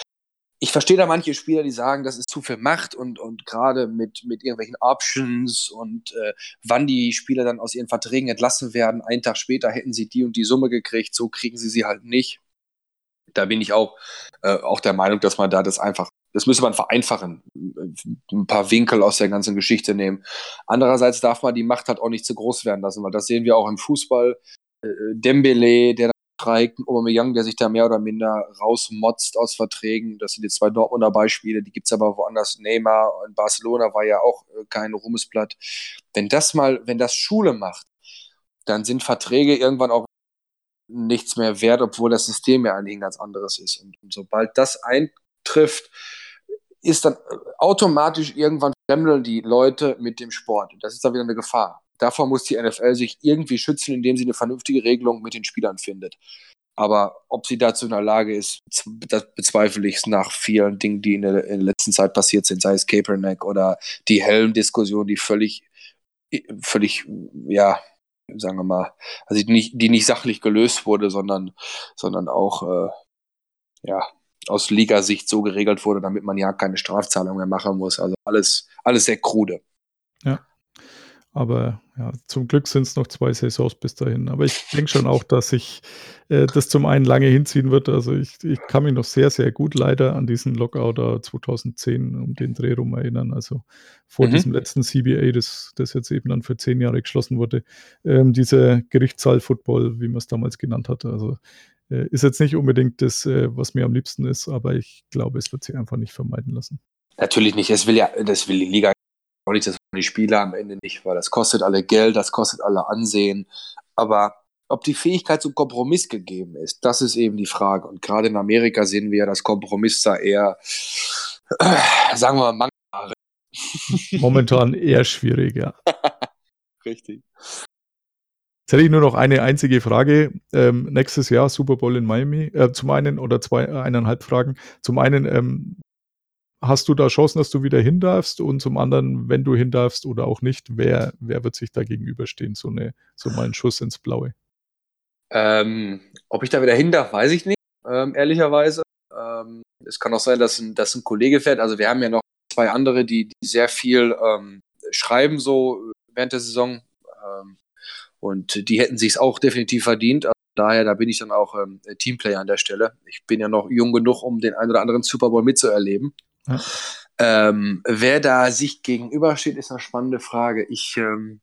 [SPEAKER 5] ich verstehe da manche Spieler, die sagen, das ist zu viel Macht und, und gerade mit, mit irgendwelchen Options und äh, wann die Spieler dann aus ihren Verträgen entlassen werden, einen Tag später hätten sie die und die Summe gekriegt, so kriegen sie sie halt nicht. Da bin ich auch, äh, auch der Meinung, dass man da das einfach das müsste man vereinfachen, ein paar Winkel aus der ganzen Geschichte nehmen. Andererseits darf man die Macht halt auch nicht zu groß werden lassen, weil das sehen wir auch im Fußball. Äh, Dembele, der da streikt, Aubameyang, der sich da mehr oder minder rausmotzt aus Verträgen. Das sind jetzt zwei Dortmunder Beispiele, die gibt's aber woanders. Neymar in Barcelona war ja auch äh, kein Ruhmesblatt. Wenn das mal, wenn das Schule macht, dann sind Verträge irgendwann auch nichts mehr wert, obwohl das System ja eigentlich ein ganz anderes ist. Und, und sobald das eintrifft, ist dann automatisch irgendwann fremdeln die Leute mit dem Sport. Das ist dann wieder eine Gefahr. Davor muss die NFL sich irgendwie schützen, indem sie eine vernünftige Regelung mit den Spielern findet. Aber ob sie dazu in der Lage ist, das bezweifle ich nach vielen Dingen, die in der, in der letzten Zeit passiert sind, sei es Kaepernick oder die Helm-Diskussion, die völlig, völlig, ja, sagen wir mal, also die nicht, die nicht sachlich gelöst wurde, sondern, sondern auch, äh, ja, aus Ligasicht so geregelt wurde, damit man ja keine Strafzahlung mehr machen muss. Also alles, alles sehr krude.
[SPEAKER 4] Ja. Aber ja, zum Glück sind es noch zwei Saisons bis dahin. Aber ich denke schon auch, dass sich äh, das zum einen lange hinziehen wird. Also ich, ich kann mich noch sehr, sehr gut leider an diesen Lockout 2010 um den Dreh rum erinnern. Also vor
[SPEAKER 5] Mhm.
[SPEAKER 4] diesem letzten CBA, das, das jetzt eben dann für zehn Jahre geschlossen wurde. Ähm, dieser Gerichtssaal-Football, wie man es damals genannt hat. Also ist jetzt nicht unbedingt das, äh, was mir am liebsten ist, aber ich glaube, es wird sich einfach nicht vermeiden lassen.
[SPEAKER 5] Natürlich nicht. Das will ja, das will die Liga auch nicht, das wollen die Spieler am Ende nicht, weil das kostet alle Geld, das kostet alle Ansehen. Aber ob die Fähigkeit zum Kompromiss gegeben ist, das ist eben die Frage. Und gerade in Amerika sehen wir ja, dass Kompromiss da eher, äh, sagen wir mal,
[SPEAKER 4] Momentan eher schwieriger.
[SPEAKER 5] richtig.
[SPEAKER 4] Jetzt hätte ich nur noch eine einzige Frage. Ähm, nächstes Jahr Super Bowl in Miami. Äh, zum einen oder zwei, eineinhalb Fragen. Zum einen, ähm, hast du da Chancen, dass du wieder hin darfst? Und zum anderen, wenn du hin darfst oder auch nicht, wer, wer wird sich da gegenüberstehen? So, eine, so mal ein Schuss ins Blaue.
[SPEAKER 5] Ähm, ob ich da wieder hin darf, weiß ich nicht, ähm, ehrlicherweise. Ähm, es kann auch sein, dass ein, dass ein Kollege fährt. Also wir haben ja noch zwei andere, die, die sehr viel ähm, schreiben so während der Saison. Und die hätten sich auch definitiv verdient. Also daher, da bin ich dann auch ähm, Teamplayer an der Stelle. Ich bin ja noch jung genug, um den einen oder anderen Super Bowl mitzuerleben.
[SPEAKER 4] Ja.
[SPEAKER 5] Ähm, wer da sich gegenübersteht, ist eine spannende Frage. Ich, ähm,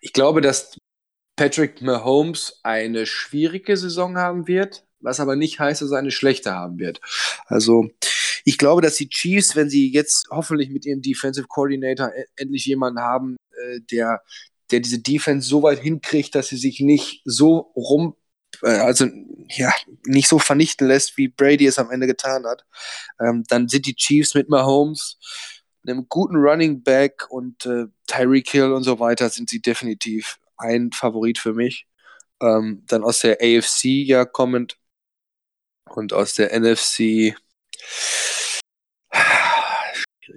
[SPEAKER 5] ich glaube, dass Patrick Mahomes eine schwierige Saison haben wird, was aber nicht heißt, dass er eine schlechte haben wird. Also ich glaube, dass die Chiefs, wenn sie jetzt hoffentlich mit ihrem Defensive Coordinator e- endlich jemanden haben, äh, der, der diese Defense so weit hinkriegt, dass sie sich nicht so rum, äh, also ja, nicht so vernichten lässt, wie Brady es am Ende getan hat, ähm, dann sind die Chiefs mit Mahomes, einem guten Running Back und äh, Tyreek Hill und so weiter sind sie definitiv ein Favorit für mich. Ähm, dann aus der AFC ja kommend und aus der NFC.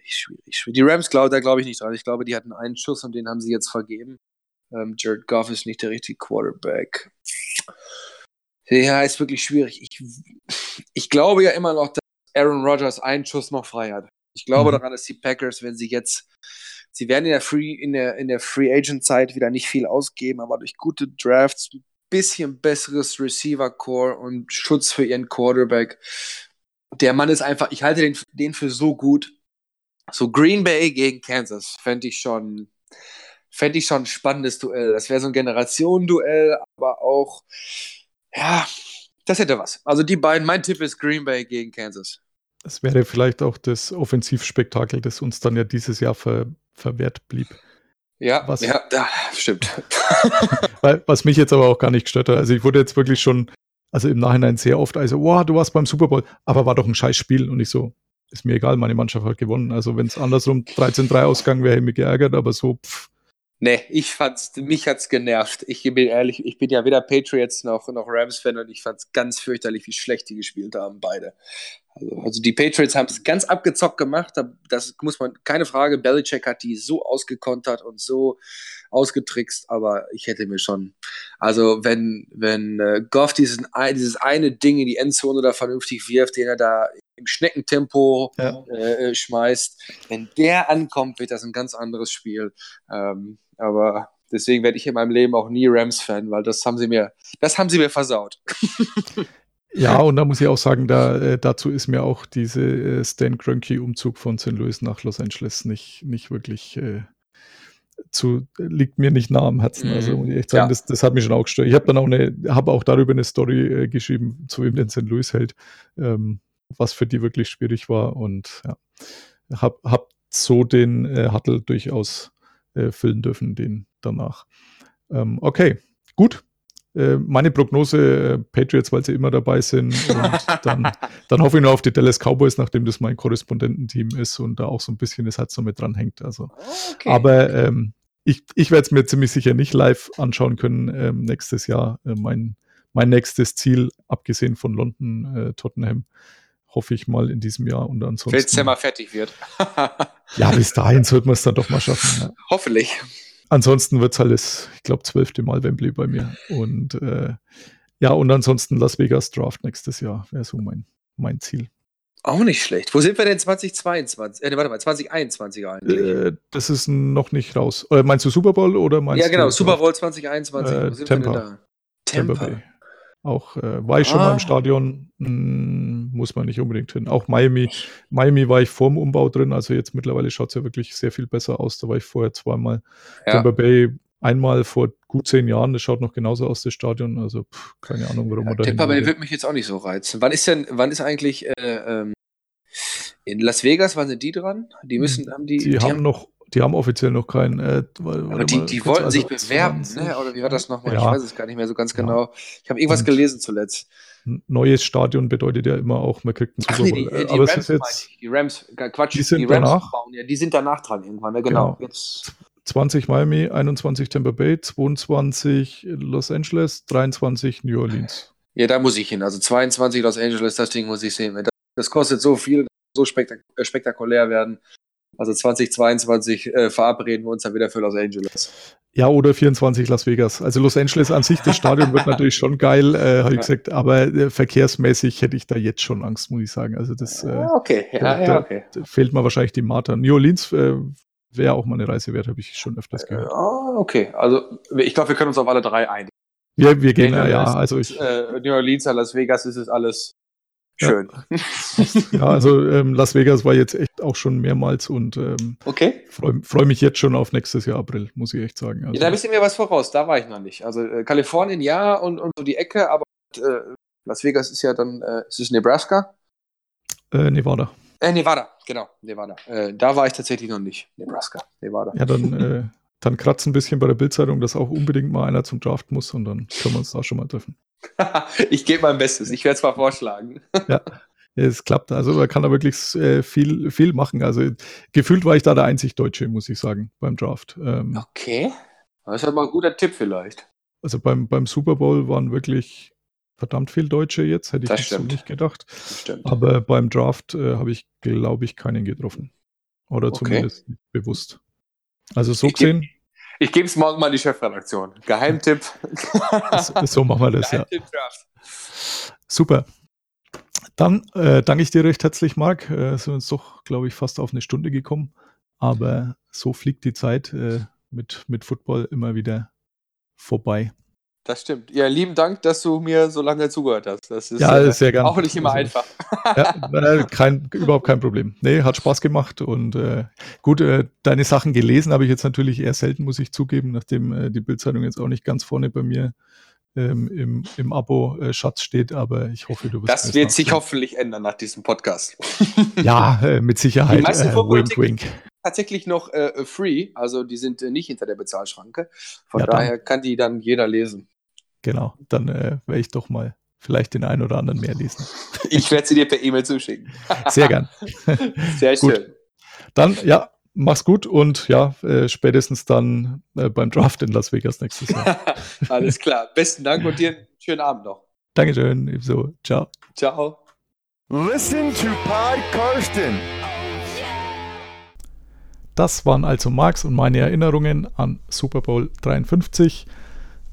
[SPEAKER 5] Schwierig, schwierig, schwierig. Die Rams, glaub, da glaube ich nicht dran. Ich glaube, die hatten einen Schuss und den haben sie jetzt vergeben. Ähm, Jared Goff ist nicht der richtige Quarterback. Ja, ist wirklich schwierig. Ich, ich glaube ja immer noch, dass Aaron Rodgers einen Schuss noch frei hat. Ich glaube
[SPEAKER 4] Mhm.
[SPEAKER 5] daran, dass die Packers, wenn sie jetzt, sie werden in der Free, in der, in der Free Agent Zeit wieder nicht viel ausgeben, aber durch gute Drafts, ein bisschen besseres Receiver Core und Schutz für ihren Quarterback. Der Mann ist einfach, ich halte den, den für so gut. So Green Bay gegen Kansas fände ich schon, fände ich schon ein spannendes Duell. Das wäre so ein Generationenduell, aber auch, ja, das hätte was. Also die beiden, mein Tipp ist Green Bay gegen Kansas.
[SPEAKER 4] Das wäre vielleicht auch das Offensivspektakel, das uns dann ja dieses Jahr ver, verwehrt blieb.
[SPEAKER 5] Ja,
[SPEAKER 4] Was-
[SPEAKER 5] ja, da, stimmt.
[SPEAKER 4] Was mich jetzt aber auch gar nicht gestört hat. Also ich wurde jetzt wirklich schon, also im Nachhinein sehr oft, also, wow, du warst beim Super Bowl, aber war doch ein scheiß Spiel. Und ich so, ist mir egal, meine Mannschaft hat gewonnen. Also wenn es andersrum 13-3 ausgegangen wäre, hätte ich mich geärgert, aber so, pff,
[SPEAKER 5] Nee, ich fand's, mich hat's genervt. Ich bin ehrlich, ich bin ja weder Patriots noch, noch Rams-Fan und ich fand's ganz fürchterlich, wie schlecht die gespielt haben, beide. Also, also die Patriots haben es ganz abgezockt gemacht, da- das muss man, keine Frage, Belichick hat die so ausgekontert und so ausgetrickst, aber ich hätte mir schon, also wenn, wenn äh, Goff diesen, dieses eine Ding in die Endzone da vernünftig wirft, den er da im Schneckentempo
[SPEAKER 4] Ja.
[SPEAKER 5] äh, schmeißt, wenn der ankommt, wird das ein ganz anderes Spiel. Ähm, aber deswegen werde ich in meinem Leben auch nie Rams-Fan, weil das haben sie mir, das haben sie mir versaut.
[SPEAKER 4] Ja, und da muss ich auch sagen, da, äh, dazu ist mir auch diese äh, Stan Kroenke-Umzug von St. Louis nach Los Angeles nicht, nicht wirklich äh, zu, liegt mir nicht nah am Herzen.
[SPEAKER 5] Mhm.
[SPEAKER 4] Also muss ich echt sagen,
[SPEAKER 5] Ja.
[SPEAKER 4] das, das hat mich schon auch gestört. Ich habe dann auch eine, habe auch darüber eine Story äh, geschrieben, zu wem denn St. Louis hält, ähm, was für die wirklich schwierig war und ja, hab, hab so den äh, Hattel durchaus äh, füllen dürfen, den danach. Ähm, okay, gut. Äh, meine Prognose, äh, Patriots, weil sie immer dabei sind. Und dann, dann hoffe ich nur auf die Dallas Cowboys, nachdem das mein Korrespondententeam ist und da auch so ein bisschen das Herz noch mit dran hängt. Also,
[SPEAKER 5] Okay.
[SPEAKER 4] aber ähm, ich, ich werde es mir ziemlich sicher nicht live anschauen können ähm, nächstes Jahr. Äh, mein, mein nächstes Ziel, abgesehen von London, äh, Tottenham, hoffe ich mal in diesem Jahr. Und
[SPEAKER 5] Wenn
[SPEAKER 4] ansonsten.
[SPEAKER 5] es mal fertig wird.
[SPEAKER 4] Ja, bis dahin sollten wir es dann doch mal schaffen. Ja.
[SPEAKER 5] Hoffentlich.
[SPEAKER 4] Ansonsten wird es halt das, ich glaube, zwölfte Mal Wembley bei mir. Und äh, ja, und ansonsten Las Vegas Draft nächstes Jahr wäre so mein, mein Ziel.
[SPEAKER 5] Auch nicht schlecht. Wo sind wir denn 2022? Äh, warte mal, 2021 eigentlich.
[SPEAKER 4] Äh, das ist noch nicht raus. Äh, meinst du Super Bowl oder meinst
[SPEAKER 5] ja, genau,
[SPEAKER 4] du
[SPEAKER 5] Super Bowl 2021.
[SPEAKER 4] Äh,
[SPEAKER 5] Wo sind
[SPEAKER 4] Tampa.
[SPEAKER 5] wir denn da?
[SPEAKER 4] Tampa
[SPEAKER 5] Tampa.
[SPEAKER 4] Bay? Auch äh, war ich schon
[SPEAKER 5] Ah.
[SPEAKER 4] mal im Stadion, hm, muss man nicht unbedingt hin. Auch Miami. Miami war ich vorm Umbau drin, also jetzt mittlerweile schaut es ja wirklich sehr viel besser aus. Da war ich vorher zweimal.
[SPEAKER 5] Ja.
[SPEAKER 4] Tampa Bay einmal vor gut zehn Jahren, das schaut noch genauso aus, das Stadion. Also pff, keine Ahnung, warum
[SPEAKER 5] Ja,
[SPEAKER 4] man da
[SPEAKER 5] Tampa Bay wird mich jetzt auch nicht so reizen. Wann ist denn, wann ist eigentlich äh, ähm, in Las Vegas, wann sind die dran? Die müssen, haben die,
[SPEAKER 4] Die, haben noch, die haben offiziell noch keinen. Äh,
[SPEAKER 5] aber die, die wollten sich
[SPEAKER 4] also
[SPEAKER 5] bewerben,
[SPEAKER 4] 20
[SPEAKER 5] ne? oder wie war das nochmal? Ich
[SPEAKER 4] Ja.
[SPEAKER 5] weiß es gar nicht mehr so ganz genau. Ich habe irgendwas
[SPEAKER 4] Und-
[SPEAKER 5] gelesen zuletzt.
[SPEAKER 4] Neues Stadion bedeutet ja immer auch, man kriegt einen Super
[SPEAKER 5] nee, die, äh, die
[SPEAKER 4] Aber es
[SPEAKER 5] Rams,
[SPEAKER 4] ist jetzt
[SPEAKER 5] meinte ich. die Rams, äh, Quatsch,
[SPEAKER 4] Die sind
[SPEAKER 5] Rams
[SPEAKER 4] danach?
[SPEAKER 5] bauen, ja, die sind danach dran irgendwann, ne? genau.
[SPEAKER 4] Genau.
[SPEAKER 5] Jetzt,
[SPEAKER 4] 20 Miami, 21 Tampa Bay, 22 Los Angeles, 23 New Orleans.
[SPEAKER 5] ja, da muss ich hin. Also 22 Los Angeles, das Ding muss ich sehen. Das, das kostet so viel, so spektak äh, spektakulär werden. Also 2022 äh, verabreden wir uns dann wieder für Los Angeles.
[SPEAKER 4] Ja, oder 24 Las Vegas. Also Los Angeles an sich, das Stadion wird natürlich schon geil, äh, habe ich
[SPEAKER 5] Ja.
[SPEAKER 4] gesagt, aber äh, verkehrsmäßig hätte ich da jetzt schon Angst, muss ich sagen. Also das äh,
[SPEAKER 5] Ah, okay, ja,
[SPEAKER 4] da-
[SPEAKER 5] ja, okay.
[SPEAKER 4] da fehlt mir wahrscheinlich die Martha. New Orleans äh, wäre auch mal eine Reise wert, habe ich schon öfters gehört.
[SPEAKER 5] Ah, okay. Also ich glaube, wir können uns auf alle drei einigen.
[SPEAKER 4] Wir, wir gehen, ja, ja, also ich,
[SPEAKER 5] äh, New Orleans, Las Vegas ist es alles schön.
[SPEAKER 4] ja, also ähm, Las Vegas war jetzt echt auch schon mehrmals und ähm,
[SPEAKER 5] Okay.
[SPEAKER 4] freue freu mich jetzt schon auf nächstes Jahr April, muss ich echt sagen.
[SPEAKER 5] Ja,
[SPEAKER 4] Also,
[SPEAKER 5] da bist du mir was voraus, da war ich noch nicht. Also äh, Kalifornien ja und, und so die Ecke, aber äh, Las Vegas ist ja dann, äh, ist es Nebraska?
[SPEAKER 4] äh, Nevada.
[SPEAKER 5] Äh, Nevada, genau, Nevada. Äh, da war ich tatsächlich noch nicht. Nebraska, Nevada.
[SPEAKER 4] Ja, dann, dann kratzt ein bisschen bei der Bildzeitung, dass auch unbedingt mal einer zum Draft muss und dann können wir uns da schon mal treffen.
[SPEAKER 5] ich gebe mein Bestes, ich werde es mal vorschlagen.
[SPEAKER 4] Ja, es klappt. Also man kann da wirklich äh, viel, viel machen. Also gefühlt war ich da der einzig Deutsche, muss ich sagen, beim Draft. Ähm,
[SPEAKER 5] Okay. Das ist aber ein guter Tipp vielleicht.
[SPEAKER 4] Also beim, beim Super Bowl waren wirklich verdammt viel Deutsche jetzt, hätte ich
[SPEAKER 5] Das
[SPEAKER 4] jetzt so nicht gedacht.
[SPEAKER 5] Das stimmt.
[SPEAKER 4] Aber beim Draft äh, habe ich, glaube ich, keinen getroffen. Oder
[SPEAKER 5] Okay.
[SPEAKER 4] zumindest nicht bewusst. Also so
[SPEAKER 5] Ich
[SPEAKER 4] gesehen,
[SPEAKER 5] Ich gebe es morgen mal in die Chefredaktion. Geheimtipp.
[SPEAKER 4] so, machen wir das, ja.
[SPEAKER 5] Draft.
[SPEAKER 4] Super. Dann äh, danke ich dir recht herzlich, Marc. Äh, sind uns doch, glaube ich, fast auf eine Stunde gekommen. Aber so fliegt die Zeit äh, mit, mit Football immer wieder vorbei.
[SPEAKER 5] Das stimmt. Ja, lieben Dank, dass du mir so lange zugehört hast. Das ist
[SPEAKER 4] Ja,
[SPEAKER 5] äh,
[SPEAKER 4] sehr gerne.
[SPEAKER 5] auch nicht immer
[SPEAKER 4] Also,
[SPEAKER 5] einfach.
[SPEAKER 4] Ja, äh, kein, überhaupt kein Problem. Nee, hat Spaß gemacht und äh, gut, äh, deine Sachen gelesen habe ich jetzt natürlich eher selten, muss ich zugeben, nachdem äh, die Bildzeitung jetzt auch nicht ganz vorne bei mir ähm, im, im Abo-Schatz steht, aber ich hoffe, du wirst
[SPEAKER 5] Das wird sich hoffentlich ändern nach diesem Podcast.
[SPEAKER 4] Ja, äh, mit Sicherheit.
[SPEAKER 5] Die meisten
[SPEAKER 4] Äh, wink, wink.
[SPEAKER 5] Tatsächlich noch äh, free, also die sind äh, nicht hinter der Bezahlschranke. Von
[SPEAKER 4] Ja, dann.
[SPEAKER 5] daher kann die dann jeder lesen.
[SPEAKER 4] Genau, dann äh, werde ich doch mal vielleicht den einen oder anderen mehr lesen.
[SPEAKER 5] Ich werde sie dir per E-Mail zuschicken.
[SPEAKER 4] Sehr gern.
[SPEAKER 5] Sehr
[SPEAKER 4] Gut.
[SPEAKER 5] schön.
[SPEAKER 4] Dann, ja, mach's gut und ja, äh, spätestens dann äh, beim Draft in Las Vegas nächstes Jahr.
[SPEAKER 5] Alles klar. Besten Dank und dir einen schönen Abend noch.
[SPEAKER 4] Dankeschön, ebenso. Ciao.
[SPEAKER 5] Ciao.
[SPEAKER 1] Listen to Pod Karsten.
[SPEAKER 4] Das waren also Marks und meine Erinnerungen an Super Bowl 53,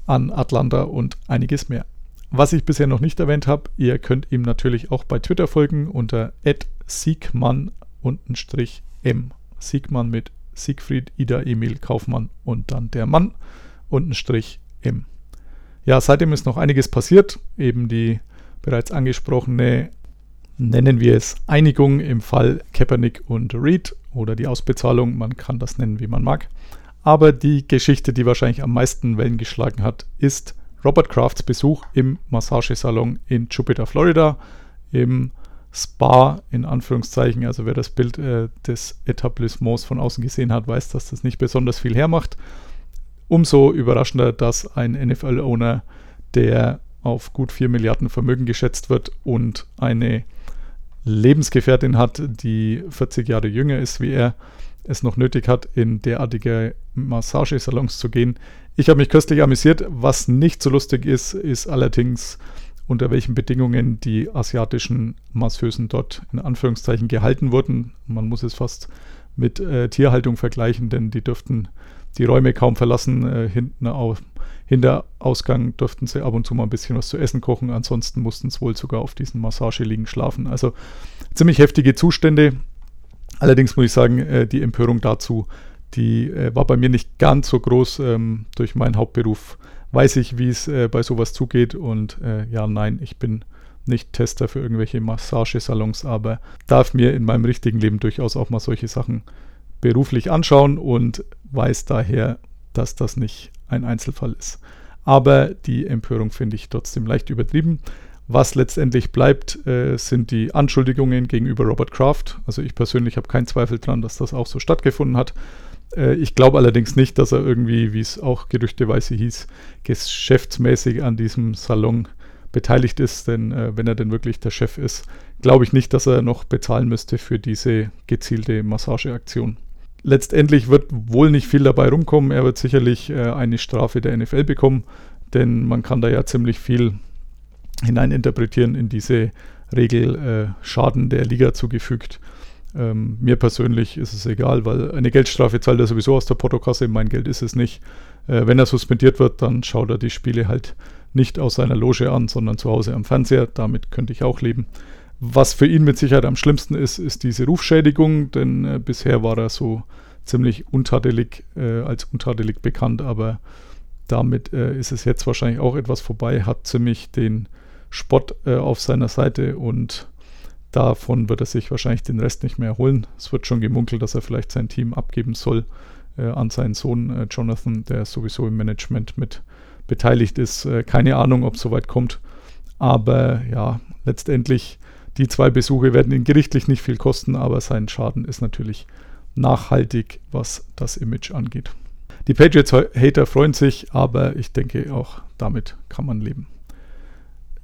[SPEAKER 4] an Atlanta und einiges mehr. Was ich bisher noch nicht erwähnt habe, ihr könnt ihm natürlich auch bei Twitter folgen unter siegmann-m. Siegmann mit Siegfried, Ida, Emil, Kaufmann und dann der Mann untenstrich M. Ja, seitdem ist noch einiges passiert. Eben die bereits angesprochene, nennen wir es Einigung im Fall Kaepernick und Reed oder die Ausbezahlung, man kann das nennen, wie man mag. Aber die Geschichte, die wahrscheinlich am meisten Wellen geschlagen hat, ist Robert Crafts Besuch im Massagesalon in Jupiter, Florida, im Spa in Anführungszeichen. Also wer das Bild äh, des Etablissements von außen gesehen hat, weiß, dass das nicht besonders viel hermacht. Umso überraschender, dass ein NFL-Owner, der auf gut 4 Milliarden Vermögen geschätzt wird und eine Lebensgefährtin hat, die 40 Jahre jünger ist wie er, es noch nötig hat, in derartige Massagesalons zu gehen. Ich habe mich köstlich amüsiert. Was nicht so lustig ist, ist allerdings, unter welchen Bedingungen die asiatischen Masseusen dort in Anführungszeichen gehalten wurden. Man muss es fast mit äh, Tierhaltung vergleichen, denn die dürften die Räume kaum verlassen. Äh, hinten auf, hinter Ausgang durften sie ab und zu mal ein bisschen was zu essen kochen. Ansonsten mussten sie wohl sogar auf diesen Massageliegen schlafen. Also ziemlich heftige Zustände. Allerdings muss ich sagen, äh, die Empörung dazu, die äh, war bei mir nicht ganz so groß. Ähm, durch meinen Hauptberuf weiß ich, wie es äh, bei sowas zugeht. Und ja, nein, ich bin nicht Tester für irgendwelche Massagesalons, aber darf mir in meinem richtigen Leben durchaus auch mal solche Sachen beruflich anschauen und weiß daher, dass das nicht ein Einzelfall ist. Aber die Empörung finde ich trotzdem leicht übertrieben. Was letztendlich bleibt, äh, sind die Anschuldigungen gegenüber Robert Kraft. Also ich persönlich habe keinen Zweifel daran, dass das auch so stattgefunden hat. Äh, ich glaube allerdings nicht, dass er irgendwie, wie es auch gerüchteweise hieß, geschäftsmäßig an diesem Salon beteiligt ist. Denn äh, wenn er denn wirklich der Chef ist, glaube ich nicht, dass er noch bezahlen müsste für diese gezielte Massageaktion. Letztendlich wird wohl nicht viel dabei rumkommen. Er wird sicherlich äh, eine Strafe der NFL bekommen, denn man kann da ja ziemlich viel hineininterpretieren in diese Regel äh, Schaden der Liga zugefügt. Ähm, mir persönlich ist es egal, weil eine Geldstrafe zahlt er sowieso aus der Portokasse. Mein Geld ist es nicht. Äh, wenn er suspendiert wird, dann schaut er die Spiele halt nicht aus seiner Loge an, sondern zu Hause am Fernseher. Damit könnte ich auch leben. Was für ihn mit Sicherheit am schlimmsten ist, ist diese Rufschädigung, denn äh, bisher war er so ziemlich untadelig, äh, als untadelig bekannt, aber damit äh, ist es jetzt wahrscheinlich auch etwas vorbei, hat ziemlich den Spott äh, auf seiner Seite und davon wird er sich wahrscheinlich den Rest nicht mehr erholen. Es wird schon gemunkelt, dass er vielleicht sein Team abgeben soll äh, an seinen Sohn äh, Jonathan, der sowieso im Management mit beteiligt ist. keine Ahnung, ob es soweit kommt. Aber ja, letztendlich die zwei Besuche werden ihn gerichtlich nicht viel kosten, aber sein Schaden ist natürlich nachhaltig, was das Image angeht. Die Patriots-Hater freuen sich, aber ich denke auch damit kann man leben.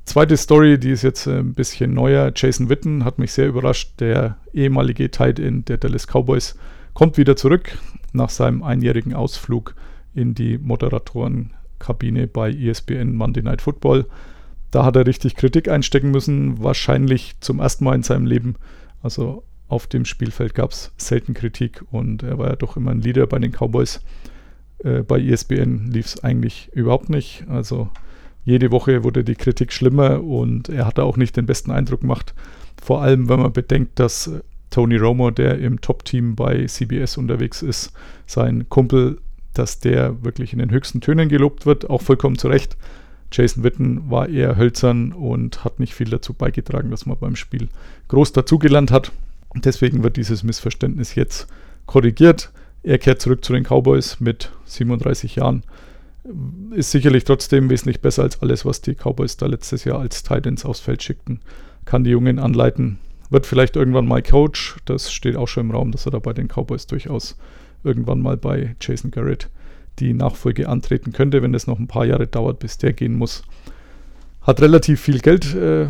[SPEAKER 4] Zweite Story, die ist jetzt ein bisschen neuer. Jason Witten hat mich sehr überrascht. Der ehemalige Tight End der Dallas Cowboys kommt wieder zurück nach seinem einjährigen Ausflug in die Moderatorenkabine bei ESPN Monday Night Football. Da hat er richtig Kritik einstecken müssen, wahrscheinlich zum ersten Mal in seinem Leben. Also auf dem Spielfeld gab es selten Kritik und er war ja doch immer ein Leader bei den Cowboys. Äh, bei ESPN lief es eigentlich überhaupt nicht. Also jede Woche wurde die Kritik schlimmer und er hatte auch nicht den besten Eindruck gemacht. Vor allem, wenn man bedenkt, dass Tony Romo, der im Top-Team bei CBS unterwegs ist, sein Kumpel, dass der wirklich in den höchsten Tönen gelobt wird, auch vollkommen zu Recht. Jason Witten war eher hölzern und hat nicht viel dazu beigetragen, dass man beim Spiel groß dazugelernt hat. Deswegen wird dieses Missverständnis jetzt korrigiert. Er kehrt zurück zu den Cowboys mit 37 Jahren. Ist sicherlich trotzdem wesentlich besser als alles, was die Cowboys da letztes Jahr als Titans aufs Feld schickten. Kann die Jungen anleiten. Wird vielleicht irgendwann mal Coach. Das steht auch schon im Raum, dass er da bei den Cowboys durchaus irgendwann mal bei Jason Garrett die Nachfolge antreten könnte, wenn es noch ein paar Jahre dauert, bis der gehen muss. Hat relativ viel Geld, äh,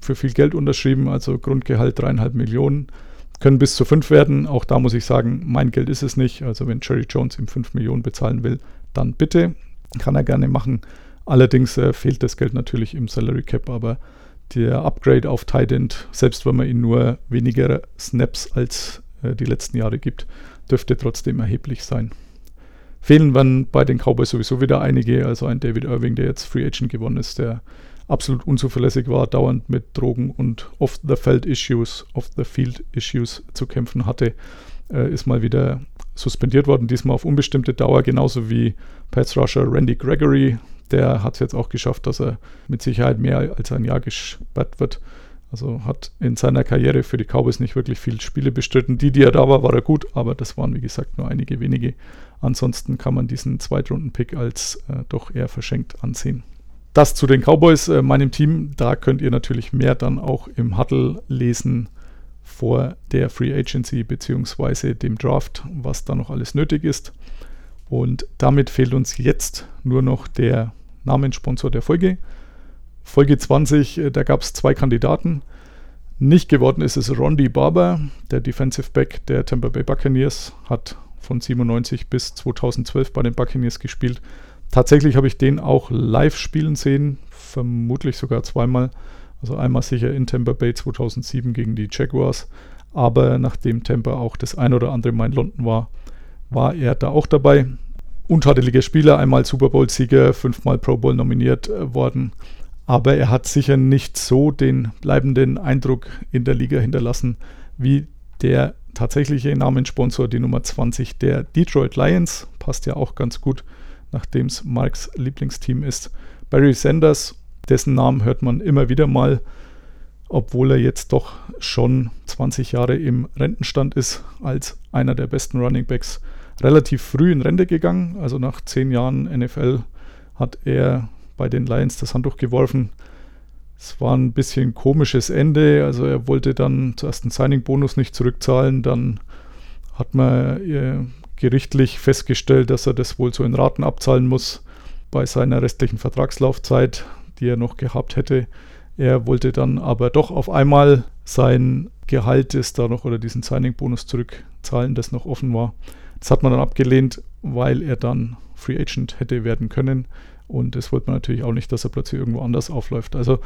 [SPEAKER 4] für viel Geld unterschrieben, also Grundgehalt dreieinhalb Millionen. Können bis zu fünf werden. Auch da muss ich sagen, mein Geld ist es nicht. Also wenn Jerry Jones ihm fünf Millionen bezahlen will, dann bitte. Kann er gerne machen. Allerdings äh, fehlt das Geld natürlich im Salary Cap, aber der Upgrade auf Tight End, selbst wenn man ihm nur weniger Snaps als äh, die letzten Jahre gibt, dürfte trotzdem erheblich sein. Fehlen dann bei den Cowboys sowieso wieder einige, also ein David Irving, der jetzt Free Agent gewonnen ist, der absolut unzuverlässig war, dauernd mit Drogen und Off-the-Field-Issues, Off-the-Field-Issues zu kämpfen hatte, äh, ist mal wieder suspendiert worden, diesmal auf unbestimmte Dauer, genauso wie Pats Rusher Randy Gregory. Der hat es jetzt auch geschafft, dass er mit Sicherheit mehr als ein Jahr gesperrt wird. Also hat in seiner Karriere für die Cowboys nicht wirklich viele Spiele bestritten. Die, die er da war, war er gut, aber das waren wie gesagt nur einige wenige. Ansonsten kann man diesen Zweitrunden-Pick als äh, doch eher verschenkt ansehen. Das zu den Cowboys, äh, meinem Team. Da könnt ihr natürlich mehr dann auch im Huddle lesen vor der Free Agency bzw. dem Draft, was da noch alles nötig ist. Und damit fehlt uns jetzt nur noch der Namenssponsor der Folge. Folge 20, äh, da gab es zwei Kandidaten. Nicht geworden ist es Rondi Barber, der Defensive Back der Tampa Bay Buccaneers, hat von 97 bis 2012 bei den Buccaneers gespielt. Tatsächlich habe ich den auch live spielen sehen, vermutlich sogar zweimal. Also einmal sicher in Tampa Bay 2007 gegen die Jaguars, aber nachdem Tampa auch das ein oder andere Mal in London war, war er da auch dabei. untadeliger Spieler, einmal Super Bowl-Sieger, fünfmal Pro Bowl nominiert äh, worden. Aber er hat sicher nicht so den bleibenden Eindruck in der Liga hinterlassen wie der tatsächliche Namenssponsor, die Nummer 20 der Detroit Lions. Passt ja auch ganz gut, nachdem es Marks Lieblingsteam ist. Barry Sanders, dessen Namen hört man immer wieder mal, obwohl er jetzt doch schon 20 Jahre im Rentenstand ist, als einer der besten Running Backs relativ früh in Rente gegangen. Also nach zehn Jahren NFL hat er bei den Lions das Handtuch geworfen. Es war ein bisschen komisches Ende. Also er wollte dann zuerst einen Signing-Bonus nicht zurückzahlen. Dann hat man äh, gerichtlich festgestellt, dass er das wohl so in Raten abzahlen muss bei seiner restlichen Vertragslaufzeit, die er noch gehabt hätte. Er wollte dann aber doch auf einmal sein Gehalt ist da noch oder diesen Signing-Bonus zurückzahlen, das noch offen war. Das hat man dann abgelehnt, weil er dann Free Agent hätte werden können. Und das wollte man natürlich auch nicht, dass er plötzlich irgendwo anders aufläuft. Also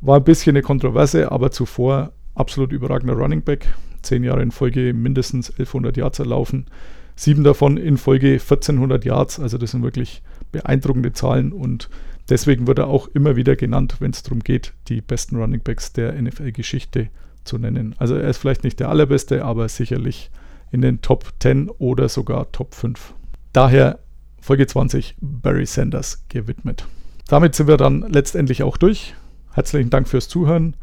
[SPEAKER 4] war ein bisschen eine Kontroverse, aber zuvor absolut überragender Running Back. Zehn Jahre in Folge mindestens 1100 Yards erlaufen. Sieben davon in Folge 1400 Yards. Also das sind wirklich beeindruckende Zahlen und deswegen wird er auch immer wieder genannt, wenn es darum geht, die besten Running Backs der NFL-Geschichte zu nennen. Also er ist vielleicht nicht der allerbeste, aber sicherlich in den Top 10 oder sogar Top 5. Daher Folge 20 Barry Sanders gewidmet. Damit sind wir dann letztendlich auch durch. Herzlichen Dank fürs Zuhören.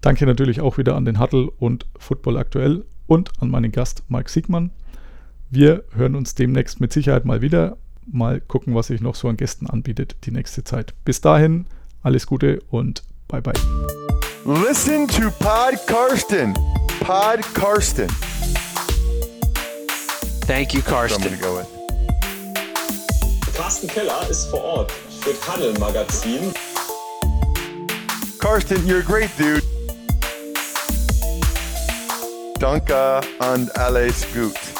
[SPEAKER 4] Danke natürlich auch wieder an den Huddle und Football aktuell und an meinen Gast Mike Siegmann. Wir hören uns demnächst mit Sicherheit mal wieder. Mal gucken, was sich noch so an Gästen anbietet die nächste Zeit. Bis dahin, alles Gute und bye bye.
[SPEAKER 1] Listen to Pod Karsten. Pod Karsten.
[SPEAKER 2] Thank you,
[SPEAKER 1] I'm
[SPEAKER 2] Karsten.
[SPEAKER 1] go with.
[SPEAKER 3] Carsten Keller ist vor Ort für Tunnel Magazin.
[SPEAKER 1] Karsten, you're a great dude. Danke and alles gut.